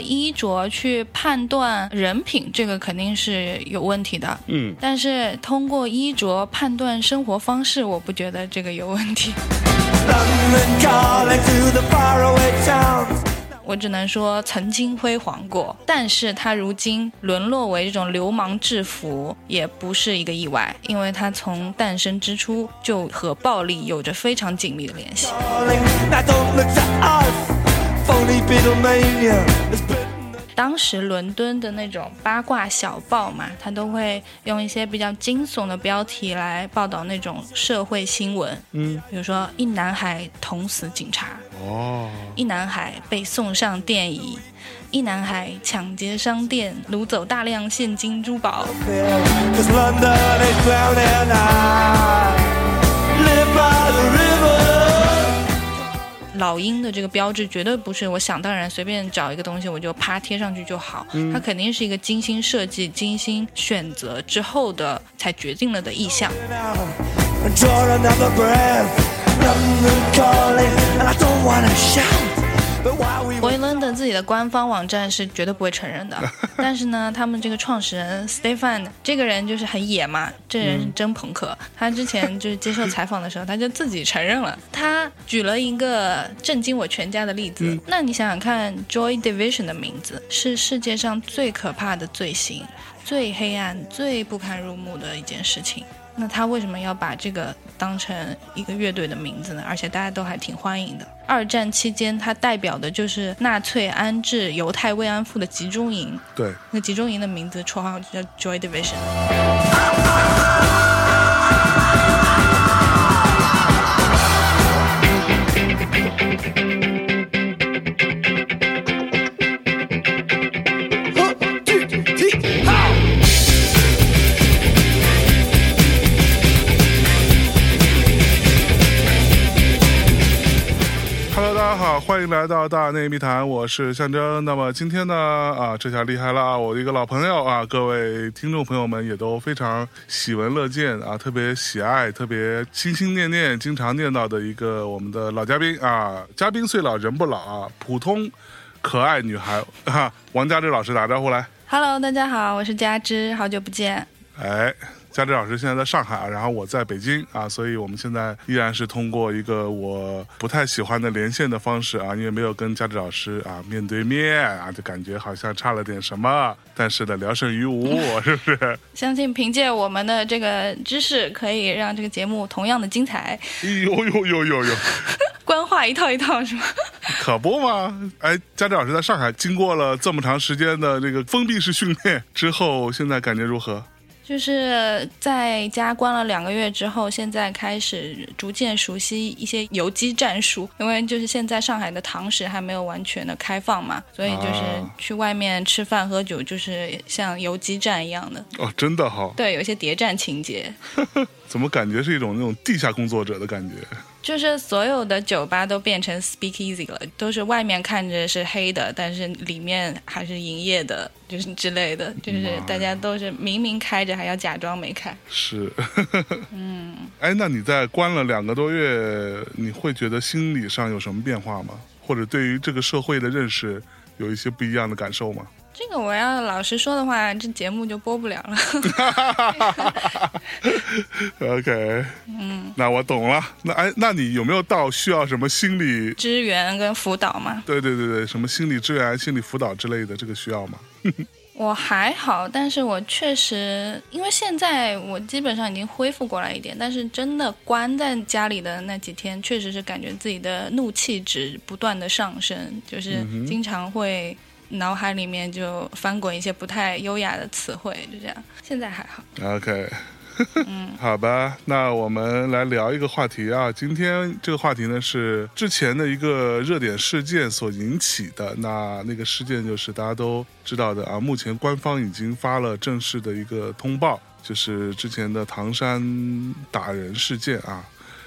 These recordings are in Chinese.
衣着去判断人品，这个肯定是有问题的。嗯，但是通过衣着判断生活方式，我不觉得这个有问题。我只能说曾经辉煌过，但是他如今沦落为这种流氓制服，也不是一个意外，因为他从诞生之初就和暴力有着非常紧密的联系。当时伦敦的那种八卦小报嘛，他都会用一些比较惊悚的标题来报道那种社会新闻，嗯，比如说一男孩捅死警察，哦，一男孩被送上电椅，一男孩抢劫商店，掳走大量现金珠宝。Cause London is drowning I live by the river 老鹰的这个标志绝对不是我想当然随便找一个东西我就啪贴上去就好，它肯定是一个精心设计、精心选择之后的才决定了的意向。London we 伯伦的自己的官方网站是绝对不会承认的，但是呢，他们这个创始人 Stefan 这个人就是很野嘛，这人是真朋克。他之前就是接受采访的时候，他就自己承认了，他举了一个震惊我全家的例子。那你想想看，Joy Division 的名字是世界上最可怕的罪行，最黑暗、最不堪入目的一件事情。那他为什么要把这个当成一个乐队的名字呢？而且大家都还挺欢迎的。二战期间，它代表的就是纳粹安置犹太慰安妇的集中营。对，那集中营的名字绰号就叫 Joy Division。欢迎来到大内密谈，我是象征。那么今天呢，啊，这下厉害了啊！我的一个老朋友啊，各位听众朋友们也都非常喜闻乐见啊，特别喜爱，特别心心念念，经常念叨的一个我们的老嘉宾啊，嘉宾虽老人不老啊，普通可爱女孩哈、王佳芝老师打招呼来。Hello，大家好，我是佳芝，好久不见。哎，佳芝老师现在在上海，然后我在北京啊，所以我们现在依然是通过一个我不太喜欢的连线的方式啊，因为没有跟佳芝老师啊面对面啊，就感觉好像差了点什么。但是呢，聊胜于无，是不是？相信凭借我们的这个知识，可以让这个节目同样的精彩。哎呦呦呦呦呦，官话一套一套是吗？可不嘛！哎，佳芝老师在上海经过了这么长时间的这个封闭式训练之后，现在感觉如何？就是在家关了两个月之后，现在开始逐渐熟悉一些游击战术，因为就是现在上海的堂食还没有完全的开放嘛，所以就是啊去外面吃饭喝酒，就是像游击战一样的，哦，真的哈、对，有一些谍战情节。怎么感觉是一种那种地下工作者的感觉？就是所有的酒吧都变成 speakeasy 了，都是外面看着是黑的，但是里面还是营业的，就是之类的，就是大家都是明明开着还要假装没开。是，嗯，哎，那你在关了两个多月，你会觉得心理上有什么变化吗？或者对于这个社会的认识有一些不一样的感受吗？这个我要老实说的话，这节目就播不了了。OK，嗯，那我懂了。那哎，那你有没有到需要什么心理？支援跟辅导吗，对对对对，什么心理支援、心理辅导之类的，这个需要吗？我还好，但是我确实，因为现在我基本上已经恢复过来一点，但是真的关在家里的那几天，确实是感觉自己的怒气值不断的上升，就是经常会脑海里面就翻滚一些不太优雅的词汇，就这样。现在还好，OK，好吧，那我们来聊一个话题啊。今天这个话题呢是之前的一个热点事件所引起的。那那个事件就是大家都知道的啊，目前官方已经发了正式的一个通报，就是之前的唐山打人事件啊。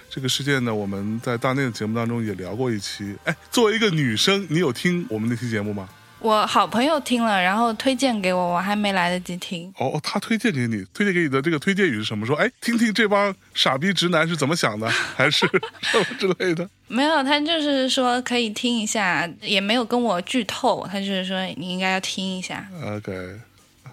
这个事件呢，我们在大内的节目当中也聊过一期。哎，作为一个女生，你有听我们那期节目吗？我好朋友听了，然后推荐给我，我还没来得及听。哦，他推荐给你，推荐给你的这个推荐语是什么？说，哎，听听这帮傻逼直男是怎么想的，还是 什么之类的？没有，他就是说可以听一下，也没有跟我剧透，他就是说你应该要听一下。OK，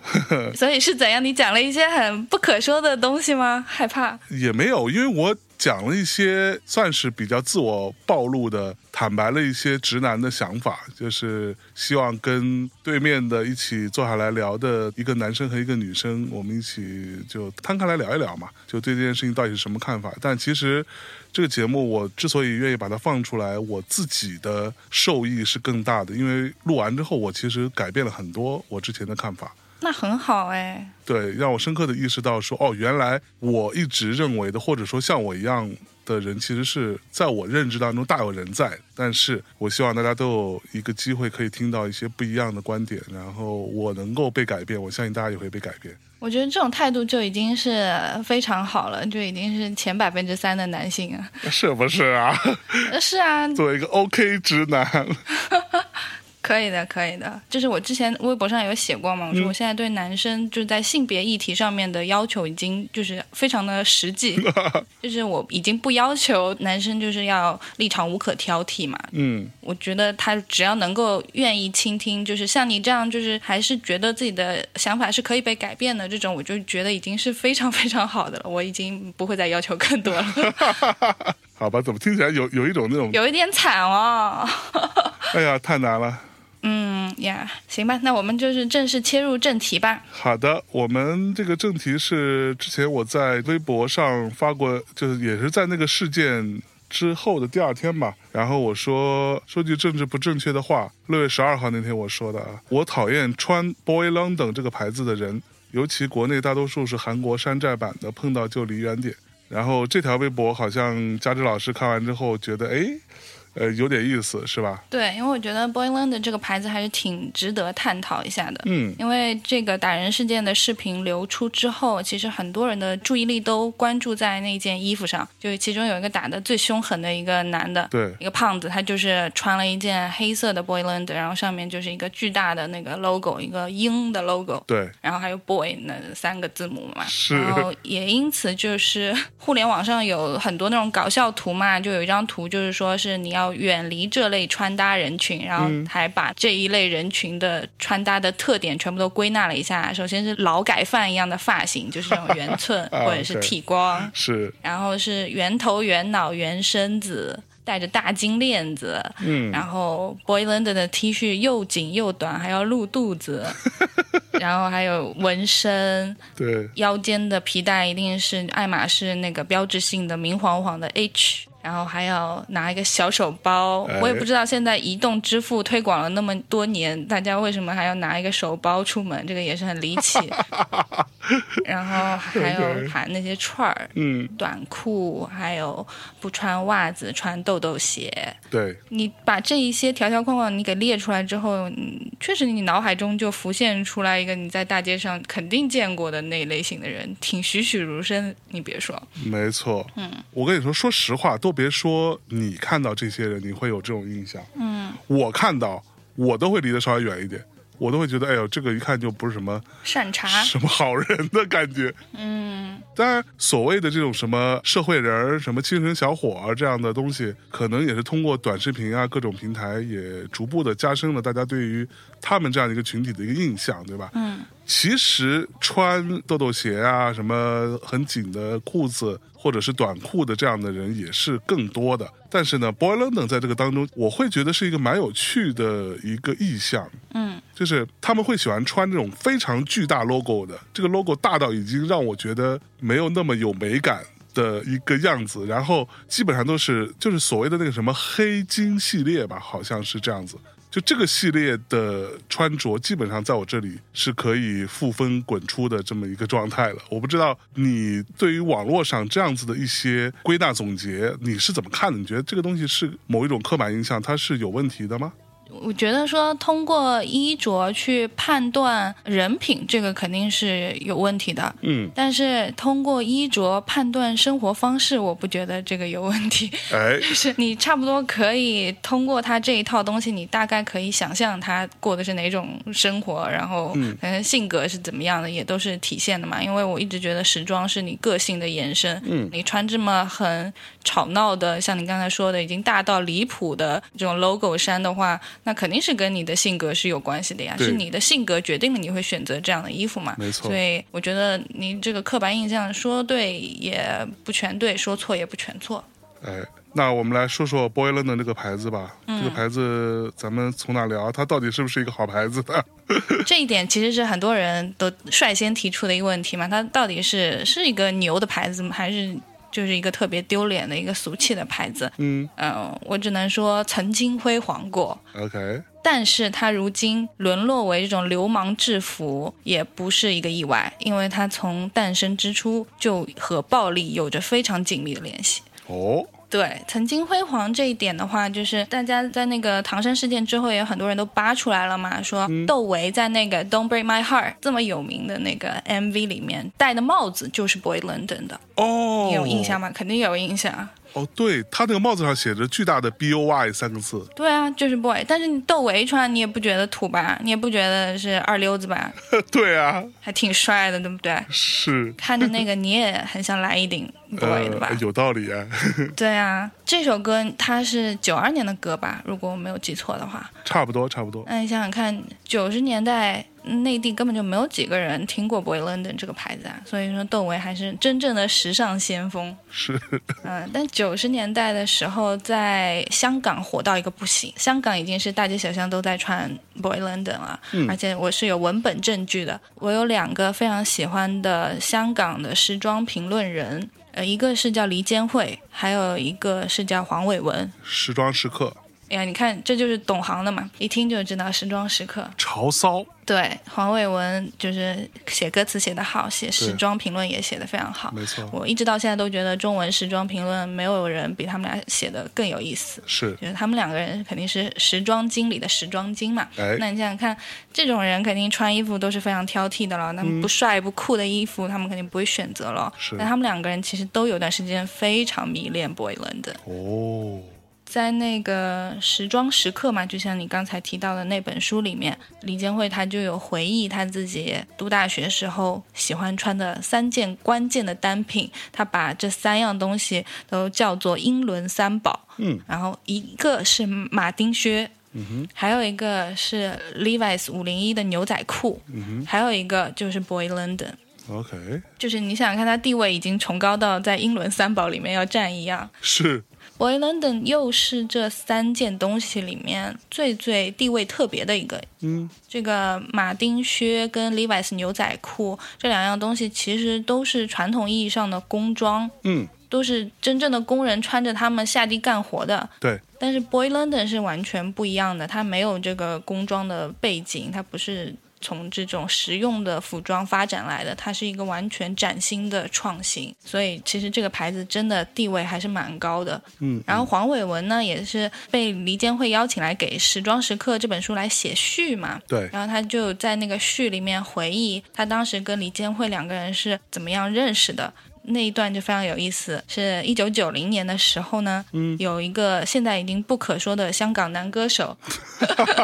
所以是怎样？你讲了一些很不可说的东西吗？害怕？也没有，因为我讲了一些算是比较自我暴露的，坦白了一些直男的想法，就是希望跟对面的一起坐下来聊的一个男生和一个女生，我们一起就摊开来聊一聊嘛，就对这件事情到底是什么看法。但其实这个节目我之所以愿意把它放出来，我自己的受益是更大的，因为录完之后，我其实改变了很多我之前的看法。那很好哎。对，让我深刻的意识到说，哦，原来我一直认为的，或者说像我一样的人，其实是在我认知当中大有人在。但是我希望大家都有一个机会可以听到一些不一样的观点，然后我能够被改变，我相信大家也会被改变。我觉得这种态度就已经是非常好了，就已经是前百分之三的男性啊。是不是啊？呃 是啊，作为一个 OK 直男，可以的，可以的。就是我之前微博上有写过嘛，我说嗯我现在对男生就是在性别议题上面的要求已经就是非常的实际，就是我已经不要求男生就是要立场无可挑剔嘛。嗯，我觉得他只要能够愿意倾听，就是像你这样，就是还是觉得自己的想法是可以被改变的这种，我就觉得已经是非常非常好的了。我已经不会再要求更多了，好吧，怎么听起来有有一种那种，有一点惨哦。哎呀，太难了。嗯呀，行吧，那我们就是正式切入正题吧。好的，我们这个正题是之前我在微博上发过，就是也是在那个事件之后的第二天吧。然后我说说句政治不正确的话，六月十二号那天我说的啊，我讨厌穿 Boy London 这个牌子的人，尤其国内大多数是韩国山寨版的，碰到就离远点。然后这条微博好像佳芝老师看完之后觉得，哎，呃，有点意思，是吧？对，因为我觉得 Boyland 这个牌子还是挺值得探讨一下的。嗯，因为这个打人事件的视频流出之后，其实很多人的注意力都关注在那件衣服上，就是其中有一个打的最凶狠的一个男的，对，一个胖子，他就是穿了一件黑色的 Boyland，然后上面就是一个巨大的那个 logo，一个鹰的 logo，对，然后还有 boy 那三个字母嘛，是然后也因此就是 互联网上有很多那种搞笑图嘛，就有一张图就是说是你要远离这类穿搭人群，然后还把这一类人群的穿搭的特点全部都归纳了一下。首先是劳改犯一样的发型，就是这种圆 寸啊或者是剃光，是，然后是圆头、圆脑、圆身子。带着大金链子，嗯，然后 Boyland 的 T 恤又紧又短，还要露肚子，然后还有纹身，对，腰间的皮带一定是爱马仕那个标志性的明晃晃的 H，然后还要拿一个小手包。哎我也不知道现在移动支付推广了那么多年，大家为什么还要拿一个手包出门？这个也是很离奇。然后还有盘那些串儿。嗯，短裤，还有不穿袜子、穿豆豆鞋，对，你把这一些条条框框你给列出来之后，嗯，确实你脑海中就浮现出来一个你在大街上肯定见过的那一类型的人，挺栩栩如生。你别说，没错，嗯，我跟你说，说实话，都别说你看到这些人，你会有这种印象，嗯，我看到我都会离得稍微远一点，我都会觉得，哎呦，这个一看就不是什么善茬，什么好人的感觉，嗯，当然，所谓的这种什么社会人、什么精神小伙儿这样的东西，可能也是通过短视频啊各种平台，也逐步的加深了大家对于他们这样一个群体的一个印象，对吧？嗯，其实穿豆豆鞋啊，什么很紧的裤子。或者是短裤的这样的人也是更多的，但是呢，Boy London 在这个当中，我会觉得是一个蛮有趣的一个意象。嗯，就是他们会喜欢穿这种非常巨大 logo 的，这个 logo 大到已经让我觉得没有那么有美感的一个样子，然后基本上都是就是所谓的那个什么黑金系列吧，好像是这样子。就这个系列的穿着，基本上在我这里是可以负分滚出的这么一个状态了。我不知道你对于网络上这样子的一些归纳总结，你是怎么看的？你觉得这个东西是某一种刻板印象，它是有问题的吗？我觉得说通过衣着去判断人品，这个肯定是有问题的。嗯，但是通过衣着判断生活方式，我不觉得这个有问题。哎，就是你差不多可以通过他这一套东西，你大概可以想象他过的是哪种生活，然后嗯可能性格是怎么样的，也都是体现的嘛。因为我一直觉得时装是你个性的延伸。嗯你穿这么很吵闹的，像你刚才说的已经大到离谱的这种 logo 衫的话，那肯定是跟你的性格是有关系的呀，是你的性格决定了你会选择这样的衣服嘛。没错所以我觉得你这个刻板印象说对也不全对，说错也不全错。哎，那我们来说说 Boy London 这个牌子吧。嗯这个牌子咱们从哪聊？它到底是不是一个好牌子呢？这一点其实是很多人都率先提出的一个问题嘛，它到底是是一个牛的牌子吗，还是就是一个特别丢脸的一个俗气的牌子？嗯嗯、我只能说曾经辉煌过。，OK，但是它如今沦落为这种流氓制服，也不是一个意外，因为它从诞生之初就和暴力有着非常紧密的联系。哦，对，曾经辉煌这一点的话，就是大家在那个唐山事件之后，也有很多人都扒出来了嘛，说窦唯在那个《Don't Break My Heart》这么有名的那个 MV 里面戴的帽子就是 Boy London 的，哦，你有印象吗？肯定有印象。哦，对，他那个帽子上写着巨大的 B O Y 三个字，对啊，就是 boy，但是你窦唯穿你也不觉得土吧？你也不觉得是二溜子吧？对啊，还挺帅的，对不对？是，看着那个你也很想来一顶 boy 的吧？呃，有道理啊，对啊，这首歌它是九二年的歌吧？如果我没有记错的话。差不多，差不多。那你想想看，九十年代内地根本就没有几个人听过 Boy London 这个牌子啊，所以说窦唯还是真正的时尚先锋。是，嗯，但九十年代的时候，在香港火到一个不行，香港已经是大街小巷都在穿 Boy London 了，而且我是有文本证据的。我有两个非常喜欢的香港的时装评论人，呃，一个是叫黎坚惠，还有一个是叫黄伟文。时装时刻，哎呀，你看，这就是懂行的嘛，一听就知道时装时刻。潮骚，对，黄伟文就是写歌词写得好，写时装评论也写得非常好。没错，我一直到现在都觉得中文时装评论没有人比他们俩写的更有意思。是，就是他们两个人肯定是时装经理的时装精嘛。哎那你想想看，这种人肯定穿衣服都是非常挑剔的了。那么不帅不酷的衣服，他们肯定不会选择了。嗯是但他们两个人其实都有段时间非常迷恋 Boy London。哦，在那个时装时刻嘛，就像你刚才提到的那本书里面，李建慧他就有回忆他自己读大学时候喜欢穿的三件关键的单品，他把这三样东西都叫做英伦三宝。嗯，然后一个是马丁靴。嗯哼，还有一个是 Levi's 五零一的牛仔裤，嗯哼还有一个就是 Boy London，，OK，就是你想想看，他地位已经崇高到在英伦三宝里面要占一样。是，Boy London 又是这三件东西里面最最地位特别的一个。嗯，这个马丁靴跟 Levi's 牛仔裤这两样东西，其实都是传统意义上的工装，嗯，都是真正的工人穿着它们下地干活的。对，但是 Boy London 是完全不一样的，它没有这个工装的背景，它不是从这种实用的服装发展来的，它是一个完全崭新的创新。所以其实这个牌子真的地位还是蛮高的。嗯，然后黄伟文呢，也是被黎坚惠邀请来给《时装时刻》这本书来写序嘛。对，然后他就在那个序里面回忆他当时跟黎坚惠两个人是怎么样认识的。那一段就非常有意思，是一九九零年的时候呢，嗯有一个现在已经不可说的香港男歌手，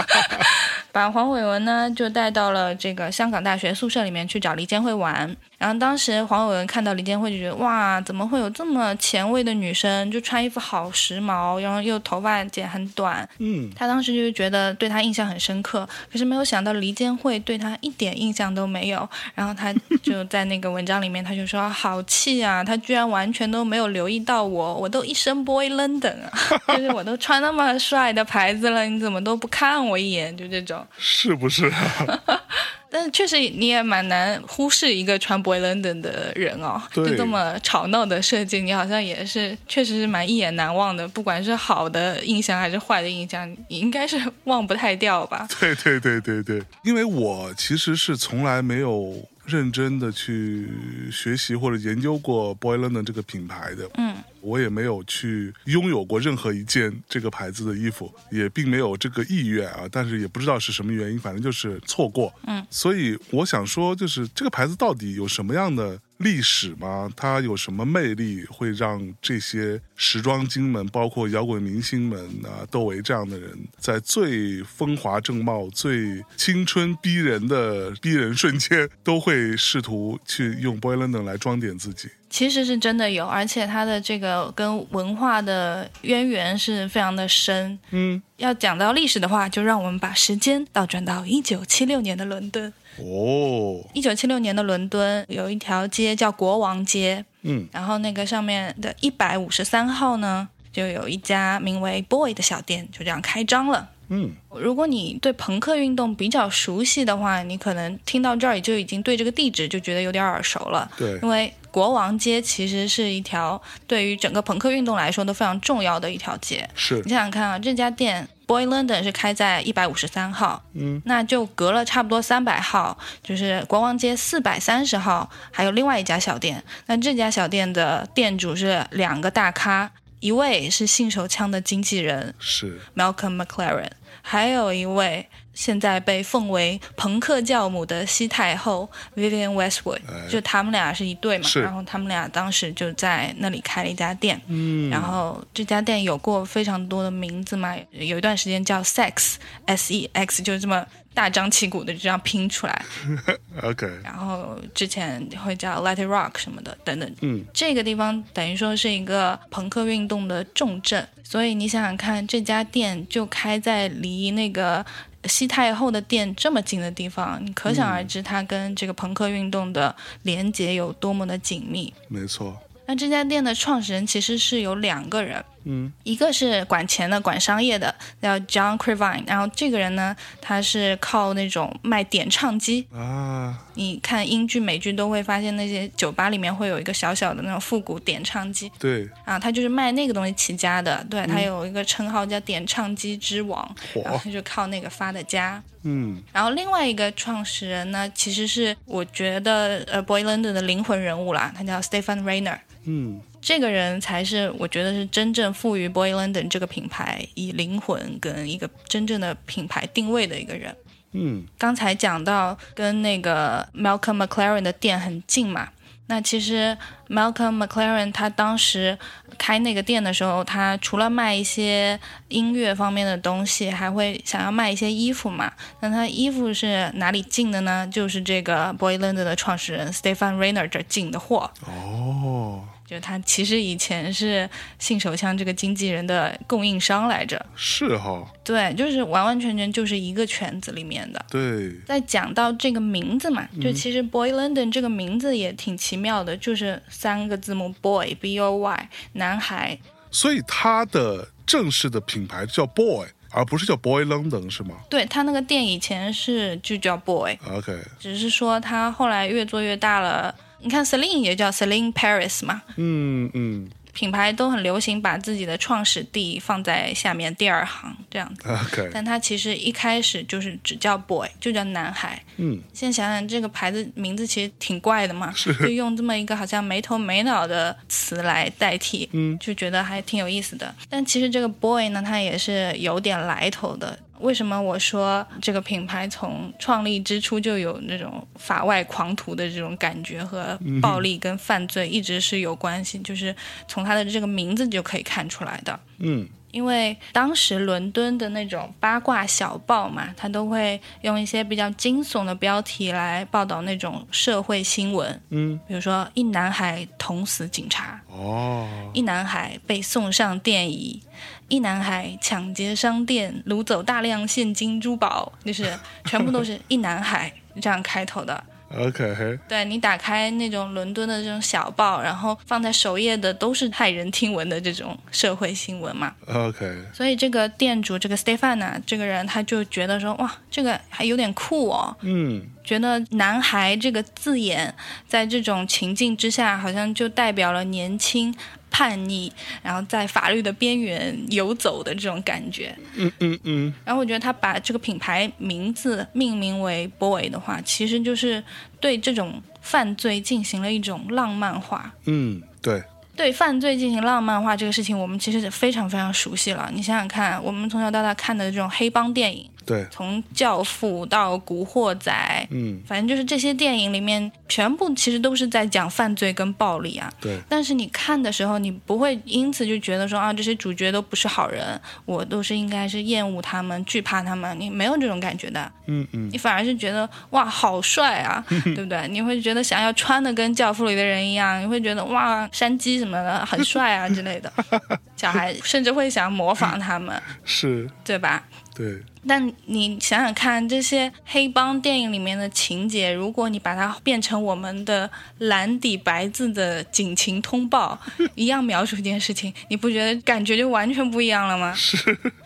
把黄伟文呢就带到了这个香港大学宿舍里面去找黎坚惠玩。然后当时黄伟文看到黎建慧就觉得哇，怎么会有这么前卫的女生，就穿衣服好时髦，然后又头发剪很短，嗯，他当时就觉得对他印象很深刻，可是没有想到黎建慧对他一点印象都没有。然后他就在那个文章里面，他就说好气啊，他居然完全都没有留意到我，我都一身 boy London 啊，就是我都穿那么帅的牌子了，你怎么都不看我一眼？就这种。是不是啊？但确实你也蛮难忽视一个穿 boy London 的人哦，对就这么吵闹的设计，你好像也是确实是蛮一眼难忘的，不管是好的印象还是坏的印象，你应该是忘不太掉吧？对对对对对，因为我其实是从来没有认真的去学习或者研究过 Boy London 这个品牌的。嗯，我也没有去拥有过任何一件这个牌子的衣服，也并没有这个意愿啊。但是也不知道是什么原因，反正就是错过。嗯，所以我想说，就是这个牌子到底有什么样的历史吗？它有什么魅力会让这些时装精们，包括摇滚明星们啊，窦唯这样的人，在最风华正茂、最青春逼人的逼人瞬间，都会试图去用 Boy London 来装点自己？其实是真的有，而且它的这个跟文化的渊源是非常的深。嗯，要讲到历史的话，就让我们把时间倒转到一九七六年的伦敦。哦，一九七六年的伦敦有一条街叫国王街，嗯然后那个上面的一百五十三号呢，就有一家名为 Boy 的小店，就这样开张了。嗯，如果你对朋克运动比较熟悉的话，你可能听到这儿就已经对这个地址就觉得有点耳熟了。对。因，为国王街其实是一条对于整个朋克运动来说都非常重要的一条街。是。你，想想看啊，这家店 Boy London 是开在一百五十三号，嗯，那就隔了差不多三百号，就是国王街四百三十号，还有另外一家小店。那这家小店的店主是两个大咖，一位是信手枪的经纪人是，Malcolm McLaren，还有一位现在被奉为朋克教母的西太后 Vivian Westwood，、哎。就他们俩是一对嘛是，然后他们俩当时就在那里开了一家店，嗯，然后这家店有过非常多的名字嘛，有一段时间叫 Sex S E X，就是这么大张旗鼓的这样拼出来，OK，然后之前会叫 Let It Rock 什么的等等。嗯，这个地方等于说是一个朋克运动的重镇，所以你想想看，这家店就开在离那个西太后的店这么近的地方，你可想而知它跟这个朋克运动的连接有多么的紧密。没错，那这家店的创始人其实是有两个人，嗯，一个是管钱的、管商业的，叫 John Crivine，然后这个人呢，他是靠那种卖点唱机。啊，你看英剧、美剧都会发现那些酒吧里面会有一个小小的那种复古点唱机对，啊，他就是卖那个东西起家的。对他有一个称号叫点唱机之王，然后，他就靠那个发的家。嗯，然后另外一个创始人呢，其实是我觉得呃 Boy London 的灵魂人物啦，他叫 Stefan Rainer。嗯，这个人才是我觉得是真正赋予 Boy London 这个品牌以灵魂跟一个真正的品牌定位的一个人。嗯，刚才讲到跟那个 Malcolm McLaren 的店很近嘛，那其实 Malcolm McLaren 他当时开那个店的时候，他除了卖一些音乐方面的东西，还会想要卖一些衣服嘛。那他衣服是哪里进的呢？就是这个 Boy London 的创始人 Stefan Rainer 这进的货。哦，就他其实以前是信手枪这个经纪人的供应商来着，是哈，对，就是完完全全就是一个圈子里面的。对，在讲到这个名字嘛，就其实 Boy London 这个名字也挺奇妙的，就是三个字母 Boy B O Y 男孩。所以他的正式的品牌叫 Boy，而不是叫 Boy London 是吗对他那个店以前是就叫 Boy，？OK，只是说他后来越做越大了。你看 Celine 也叫 Celine Paris 嘛，嗯嗯品牌都很流行把自己的创始地放在下面第二行这样子。，OK，但它其实一开始就是只叫 boy，就叫男孩。嗯，现在想想，这个牌子名字其实挺怪的嘛，就用这么一个好像没头没脑的词来代替，嗯，就觉得还挺有意思的。但其实这个 boy 呢，它也是有点来头的。为什么我说这个品牌从创立之初就有那种法外狂徒的这种感觉和暴力跟犯罪一直是有关系？就是从它的这个名字就可以看出来的。嗯因为当时伦敦的那种八卦小报嘛，它都会用一些比较惊悚的标题来报道那种社会新闻，嗯，比如说一男孩捅死警察，哦，一男孩被送上电椅，一男孩抢劫商店，掳走大量现金珠宝，就是全部都是一男孩这样开头的。OK，对你打开那种伦敦的这种小报，然后放在首页的都是骇人听闻的这种社会新闻嘛。OK，所以这个店主这个 Stefan 呢，这个人他就觉得说，哇，这个还有点酷哦，嗯。觉得“男孩”这个字眼在这种情境之下，好像就代表了年轻、叛逆，然后在法律的边缘游走的这种感觉。嗯嗯嗯，然后我觉得他把这个品牌名字命名为 Boy 的话，其实就是对这种犯罪进行了一种浪漫化。嗯，对，对犯罪进行浪漫化这个事情，我们其实是非常非常熟悉了。你想想看，我们从小到大看的这种黑帮电影，对，从《教父》到《古惑仔》，嗯，反正就是这些电影里面，全部其实都是在讲犯罪跟暴力啊。对，但是你看的时候，你不会因此就觉得说啊，这些主角都不是好人，我都是应该是厌恶他们、惧怕他们，你没有这种感觉的。嗯嗯，你反而是觉得哇，好帅啊，对不对？你会觉得想要穿的跟《教父》里的人一样，你会觉得哇，山鸡什么的很帅啊之类的。小孩甚至会想模仿他们，是，对吧？对，但你想想看，这些黑帮电影里面的情节，如果你把它变成我们的蓝底白字的警情通报，一样描述一件事情，你不觉得感觉就完全不一样了吗？是，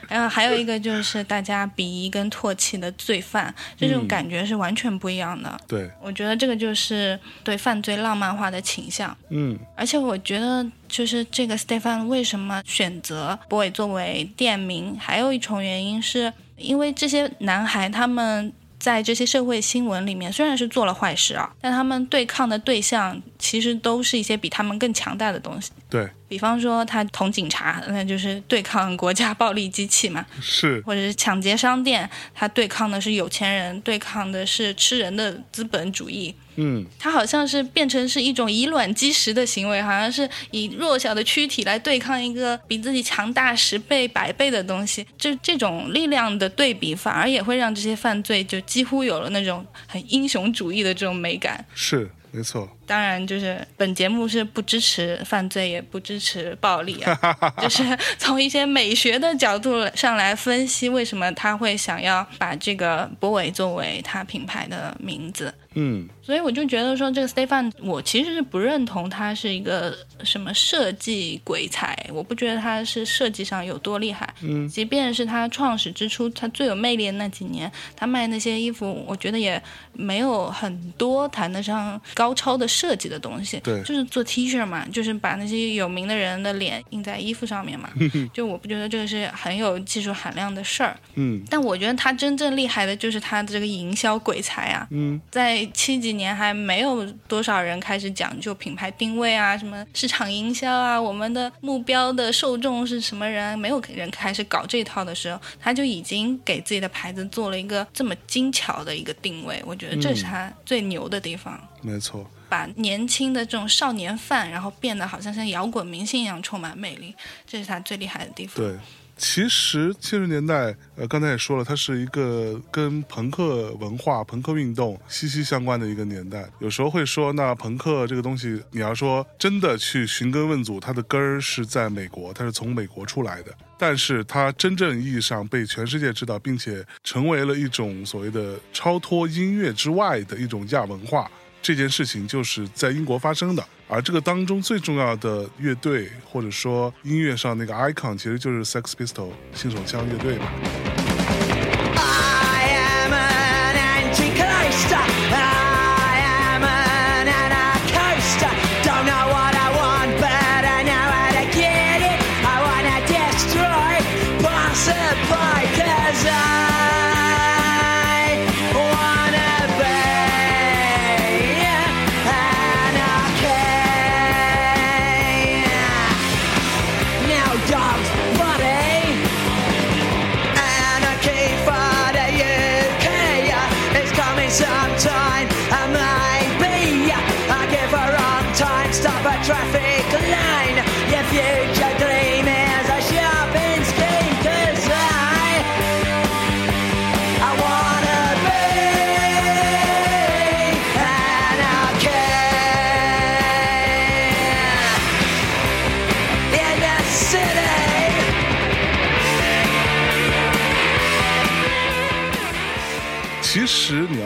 然 后还有一个就是大家鄙夷跟唾弃的罪犯，这种感觉是完全不一样的。对，我觉得这个就是对犯罪浪漫化的倾向。嗯而且我觉得，就是这个 Stefan 为什么选择 boy 作为店名，还有一重原因是因为这些男孩他们。在这些社会新闻里面，虽然是做了坏事啊，但他们对抗的对象其实都是一些比他们更强大的东西。对，比方说，他捅警察，那就是对抗国家暴力机器嘛；是，或者是抢劫商店，他对抗的是有钱人，对抗的是吃人的资本主义。嗯他好像是变成是一种以卵击石的行为，好像是以弱小的躯体来对抗一个比自己强大十倍、百倍的东西。就这种力量的对比，反而也会让这些犯罪就几乎有了那种很英雄主义的这种美感。是，没错，当然，就是本节目是不支持犯罪，也不支持暴力啊，就是从一些美学的角度上来分析，为什么他会想要把这个博伟作为他品牌的名字。嗯所以我就觉得说，这个 Stefan，我其实是不认同他是一个什么设计鬼才，我不觉得他是设计上有多厉害。嗯即便是他创始之初，他最有魅力的那几年，他卖那些衣服，我觉得也没有很多谈得上高超的设计的东西。对就是做 T 恤嘛，就是把那些有名的人的脸印在衣服上面嘛。就我不觉得这个是很有技术含量的事儿。嗯但我觉得他真正厉害的就是他的这个营销鬼才啊。嗯，在七几年还没有多少人开始讲究品牌定位啊，什么市场营销啊，我们的目标的受众是什么人，没有人开始搞这一套的时候，他就已经给自己的牌子做了一个这么精巧的一个定位，我觉得这是他最牛的地方。没错，把年轻的这种少年范，然后变得好像像摇滚明星一样充满魅力，这是他最厉害的地方。对。其实七十年代，呃，刚才也说了，它是一个跟朋克文化、朋克运动息息相关的一个年代。有时候会说，那朋克这个东西，你要说真的去寻根问祖，它的根儿是在美国，它是从美国出来的。但是它真正意义上被全世界知道，并且成为了一种所谓的超脱音乐之外的一种亚文化。这件事情就是在英国发生的，而这个当中最重要的乐队或者说音乐上那个 icon，其实就是 Sex p i s t o l 新手枪乐队吧。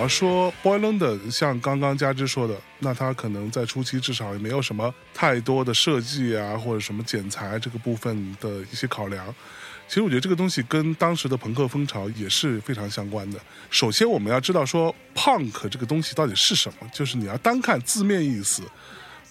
说 Boyland，像刚刚佳芝说的，那他可能在初期至少也没有什么太多的设计啊，或者什么剪裁这个部分的一些考量。其实我觉得这个东西跟当时的朋克风潮也是非常相关的。首先我们要知道说 punk 这个东西到底是什么，就是你要单看字面意思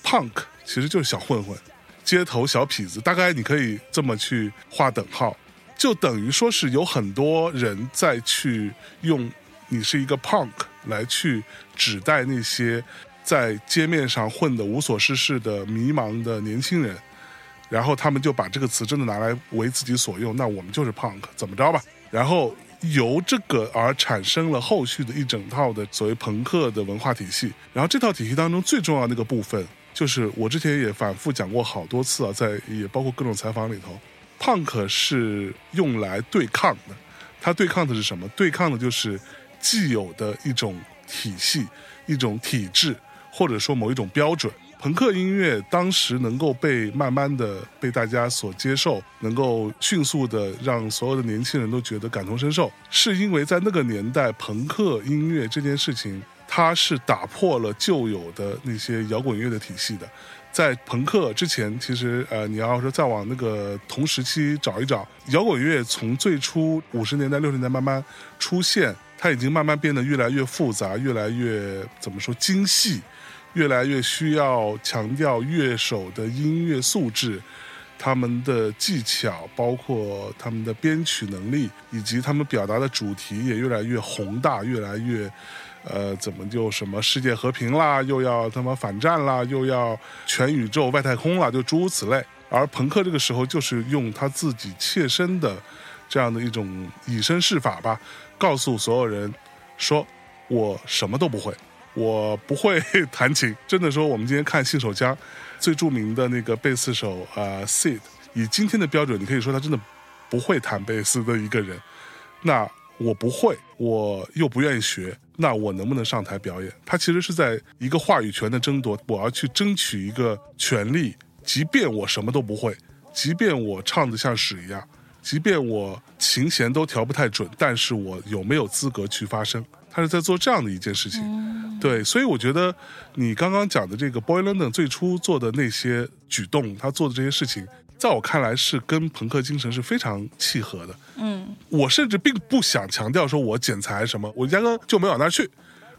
，punk 其实就是小混混、街头小痞子，大概你可以这么去划等号。就等于说是有很多人在去用你是一个 punk 来去指代那些在街面上混得无所事事的迷茫的年轻人，然后他们就把这个词真的拿来为自己所用，那我们就是 punk，怎么着吧？然后由这个而产生了后续的一整套的所谓朋克的文化体系。然后这套体系当中最重要的一个部分，就是我之前也反复讲过好多次啊，在也包括各种采访里头，punk 是用来对抗的。它对抗的是什么？对抗的就是既有的一种体系、一种体制，或者说某一种标准。朋克音乐当时能够被慢慢的被大家所接受，能够迅速的让所有的年轻人都觉得感同身受，是因为在那个年代，朋克音乐这件事情，它是打破了旧有的那些摇滚乐的体系的。在朋克之前，其实呃，你要说再往那个同时期找一找，摇滚乐从最初五十年代、六十年代慢慢出现，它已经慢慢变得越来越复杂，越来越怎么说精细，越来越需要强调乐手的音乐素质。他们的技巧，包括他们的编曲能力，以及他们表达的主题也越来越宏大，越来越，呃，怎么就什么世界和平啦，又要他妈反战啦，又要全宇宙外太空啦，就诸如此类。而朋克这个时候就是用他自己切身的这样的一种以身试法吧，告诉所有人说，我什么都不会，我不会弹琴。真的说，我们今天看信手枪。最著名的那个贝斯手啊，Sid，以今天的标准，你可以说他真的不会弹贝斯的一个人。那我不会，我又不愿意学，那我能不能上台表演？他其实是在一个话语权的争夺，我要去争取一个权利，即便我什么都不会，即便我唱的像屎一样，即便我琴弦都调不太准，但是我有没有资格去发声？他是在做这样的一件事情，对，所以我觉得你刚刚讲的这个 Boy London 最初做的那些举动，他做的这些事情，在我看来是跟朋克精神是非常契合的。嗯，我甚至并不想强调说我剪裁什么，我压根就没往那儿去，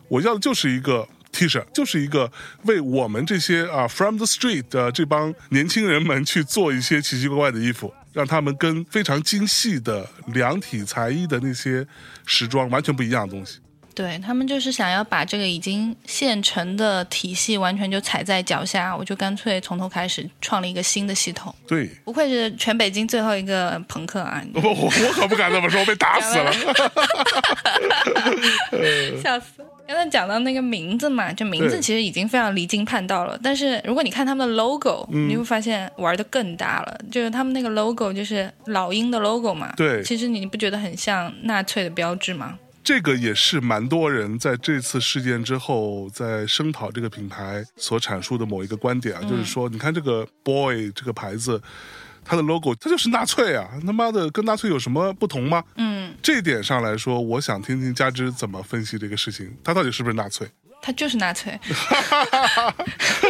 我要的就是一个 T 恤，就是一个为我们这些啊 From the Street 的这帮年轻人们去做一些奇奇怪怪的衣服。让他们跟非常精细的量体裁衣的那些时装完全不一样的东西。对他们就是想要把这个已经现成的体系完全就踩在脚下，我就干脆从头开始创了一个新的系统。对，不愧是全北京最后一个朋克啊！我我我可不敢这么说，我被打死了。笑死！刚才讲到那个名字嘛，就名字其实已经非常离经叛道了。但是如果你看他们的 logo，、你会发现玩的更大了。就是他们那个 logo 就是老鹰的 logo 嘛。对其实你不觉得很像纳粹的标志吗？这个也是蛮多人在这次事件之后，在声讨这个品牌所阐述的某一个观点啊，就是说，你看这个 boy 这个牌子，它的 logo 它就是纳粹啊，他妈的跟纳粹有什么不同吗？嗯，这一点上来说，我想听听加之怎么分析这个事情，他到底是不是纳粹？他就是纳粹。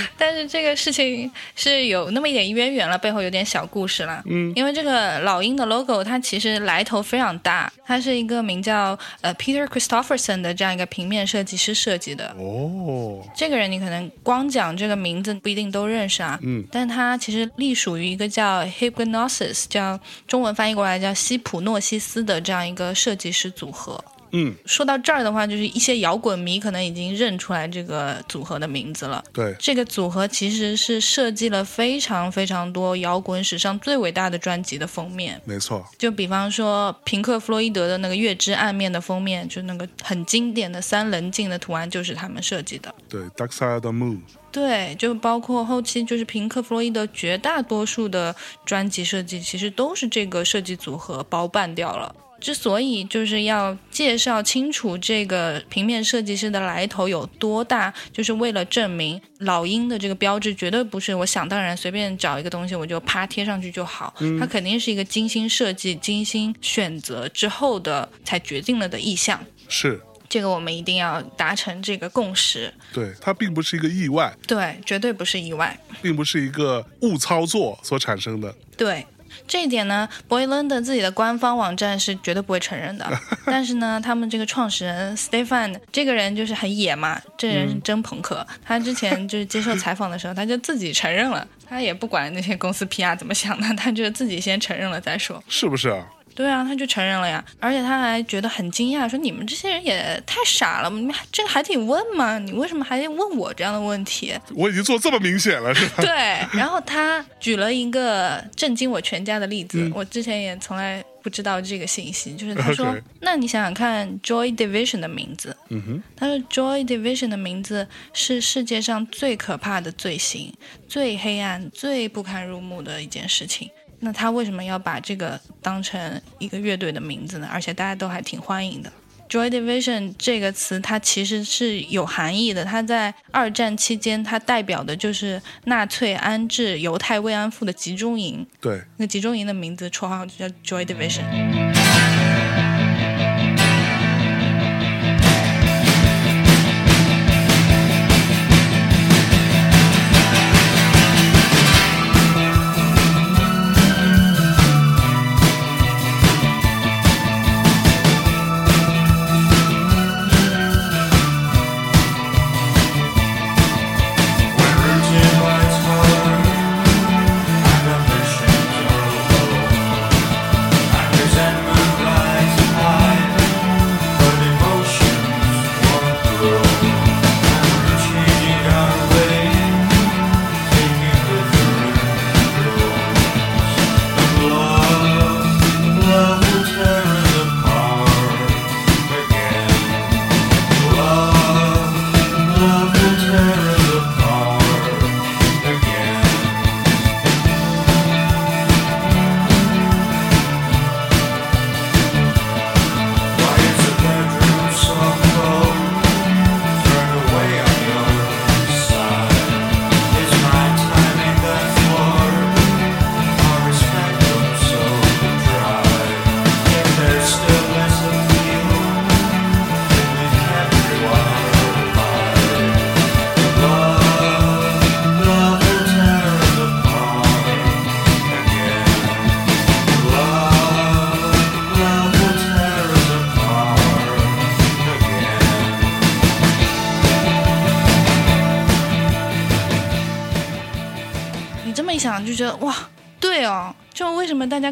但是这个事情是有那么一点渊源了，背后有点小故事了。嗯，因为这个老鹰的 logo 它其实来头非常大，它是一个名叫呃 Peter Christopherson 的这样一个平面设计师设计的。哦，这个人你可能光讲这个名字不一定都认识啊，嗯，但他其实隶属于一个叫 Hypnosis，叫中文翻译过来叫西普诺西斯的这样一个设计师组合。嗯，说到这儿的话，就是一些摇滚迷可能已经认出来这个组合的名字了。对，这个组合其实是设计了非常非常多摇滚史上最伟大的专辑的封面，没错，就比方说平克·弗洛伊德的那个《月之暗面》的封面，就那个很经典的三棱镜的图案就是他们设计的。对，Dark Side of the Moon，对，就包括后期就是平克·弗洛伊德绝大多数的专辑设计，其实都是这个设计组合包办掉了。之所以就是要介绍清楚这个平面设计师的来头有多大，就是为了证明老鹰的这个标志绝对不是我想当然随便找一个东西我就啪贴上去就好，它肯定是一个精心设计、精心选择之后的才决定了的意向。是这个我们一定要达成这个共识，对，它并不是一个意外，对，绝对不是意外。并不是一个误操作所产生的。对这一点呢，Boy London 自己的官方网站是绝对不会承认的。但是呢，他们这个创始人 Stefan 这个人就是很野嘛，这人是真朋克。他之前就是接受采访的时候，他就自己承认了，他也不管那些公司 PR 怎么想的，他就自己先承认了再说。是不是啊？对啊，他就承认了呀，而且他还觉得很惊讶，说你们这些人也太傻了，你们还这个还得问吗？你为什么还得问我这样的问题？我已经做这么明显了，是吧？对，然后他举了一个震惊我全家的例子，我之前也从来不知道这个信息，就是他说那你想想看，Joy Division 的名字，嗯哼，他说 Joy Division 的名字是世界上最可怕的罪行，最黑暗、最不堪入目的一件事情。那他为什么要把这个当成一个乐队的名字呢？而且大家都还挺欢迎的。Joy Division 这个词，它其实是有含义的。它在二战期间，它代表的就是纳粹安置犹太慰安妇的集中营。对，那个集中营的名字绰号就叫 Joy Division。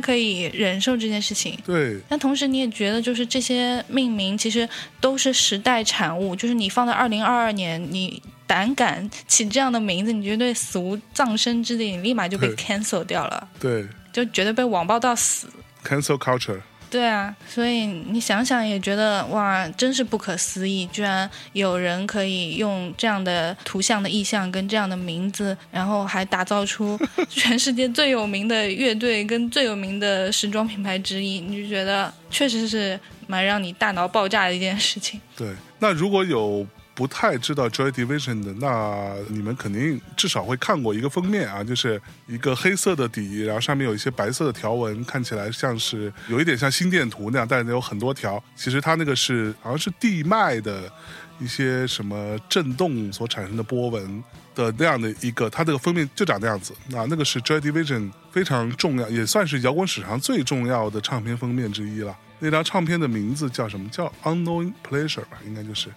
可以忍受这件事情？对，但同时你也觉得，就是这些命名其实都是时代产物，就是你放在二零二二年，你胆敢起这样的名字，你绝对死无葬身之地，你立马就被 cancel 掉了，对就绝对被网暴到死。，cancel culture，对啊，所以你想想也觉得哇，真是不可思议，居然有人可以用这样的图像的意象跟这样的名字，然后还打造出全世界最有名的乐队跟最有名的时装品牌之一，你就觉得确实是蛮让你大脑爆炸的一件事情。对。那如果有不太知道 Joy Division 的，那你们肯定至少会看过一个封面啊，就是一个黑色的底，然后上面有一些白色的条纹，看起来像是有一点像心电图那样，但是有很多条。其实它那个是好像是地脉的一些什么震动所产生的波纹的那样的一个，它这个封面就长那样子那，那个是 Joy Division 非常重要，也算是摇滚史上最重要的唱片封面之一了。那张唱片的名字叫什么？叫 Unknown Pleasure 吧，应该就是。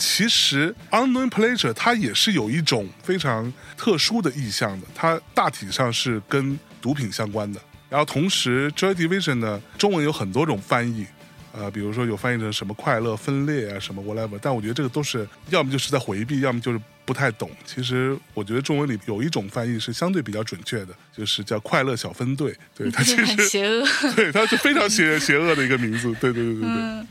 其实 unknown pleasure 它也是有一种非常特殊的意象的，它大体上是跟毒品相关的。然后同时 Joy Division 呢，中文有很多种翻译，呃，比如说有翻译成什么快乐分裂啊，什么 whatever。但我觉得这个都是要么就是在回避，要么就是不太懂。其实我觉得中文里有一种翻译是相对比较准确的，就是叫快乐小分队。对，它其很实邪恶。对它是非常邪邪恶的一个名字。对对对对对。嗯，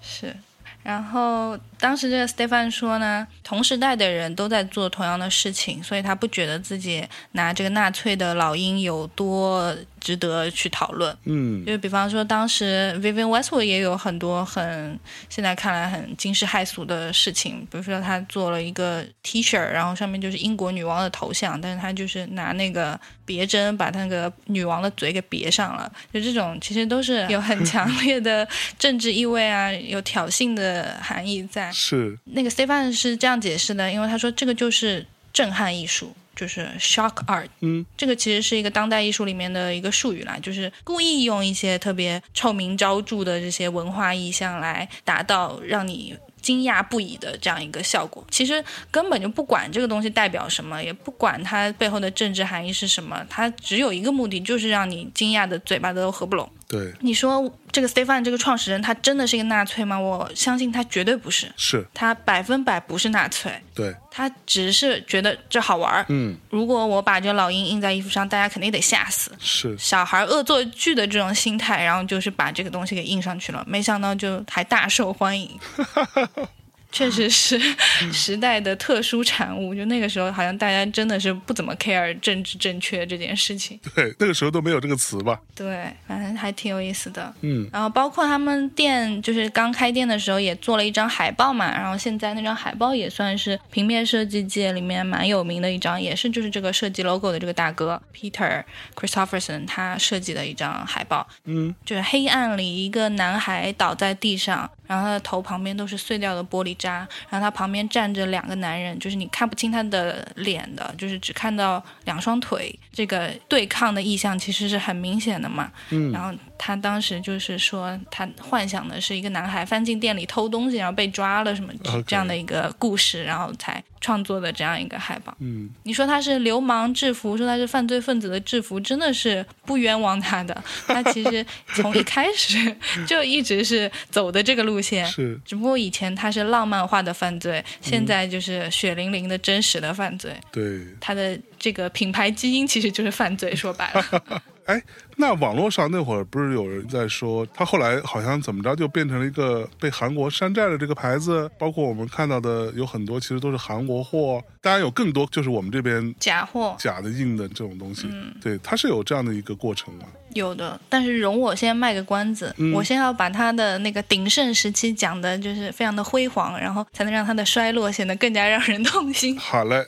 是。然后当时这个 Stefan 说呢，同时代的人都在做同样的事情，所以他不觉得自己拿这个纳粹的老鹰有多值得去讨论。嗯就比方说，当时 Vivian Westwood 也有很多很现在看来很惊世骇俗的事情，比如说他做了一个 T 恤，然后上面就是英国女王的头像，但是他就是拿那个别针把他那个女王的嘴给别上了，就这种其实都是有很 强烈的政治意味啊，有挑衅的含义在。是那个 Stefan 是这样解释的，因为他说这个就是震撼艺术，就是 shock art。嗯，这个其实是一个当代艺术里面的一个术语啦，就是故意用一些特别臭名昭著的这些文化意象来达到让你。惊讶不已的这样一个效果，其实根本就不管这个东西代表什么，也不管它背后的政治含义是什么，它只有一个目的，就是让你惊讶的嘴巴都合不拢。对，你说这个 Stefan 这个创始人，他真的是一个纳粹吗？我相信他绝对不是，是，他百分百不是纳粹，对，他只是觉得这好玩儿。嗯，如果我把这老鹰印在衣服上，大家肯定得吓死。是，小孩恶作剧的这种心态，然后就是把这个东西给印上去了，没想到就还大受欢迎。确实是 时代的特殊产物，就那个时候好像大家真的是不怎么 care 政治正确这件事情。对，那个时候都没有这个词吧？对，反正还挺有意思的。嗯，然后包括他们店，就是刚开店的时候也做了一张海报嘛，然后现在那张海报也算是平面设计界里面蛮有名的一张，也是就是这个设计 logo 的这个大哥 Peter Christopherson 他设计的一张海报。嗯，就是黑暗里一个男孩倒在地上，然后他的头旁边都是碎掉的玻璃渣，然后他旁边站着两个男人，就是你看不清他的脸的，就是只看到两双腿，这个对抗的意向其实是很明显的嘛。嗯然后他当时就是说，他幻想的是一个男孩翻进店里偷东西，然后被抓了什么这样的一个故事，然后才创作的这样一个海报。嗯，你说他是流氓制服，说他是犯罪分子的制服，真的是不冤枉他的。他其实从一开始 就一直是走的这个路线，是，只不过以前他是浪漫化的犯罪，现在就是血淋淋的真实的犯罪。对。他的这个品牌基因其实就是犯罪，说白了。哎，那网络上那会儿不是有人在说，他后来好像怎么着就变成了一个被韩国山寨的这个牌子，包括我们看到的有很多其实都是韩国货，当然有更多就是我们这边假货假的硬的这种东西。嗯对，它是有这样的一个过程嘛？有的，但是容我先卖个关子，嗯我先要把它的那个鼎盛时期讲的就是非常的辉煌，然后才能让它的衰落显得更加让人痛心。好嘞，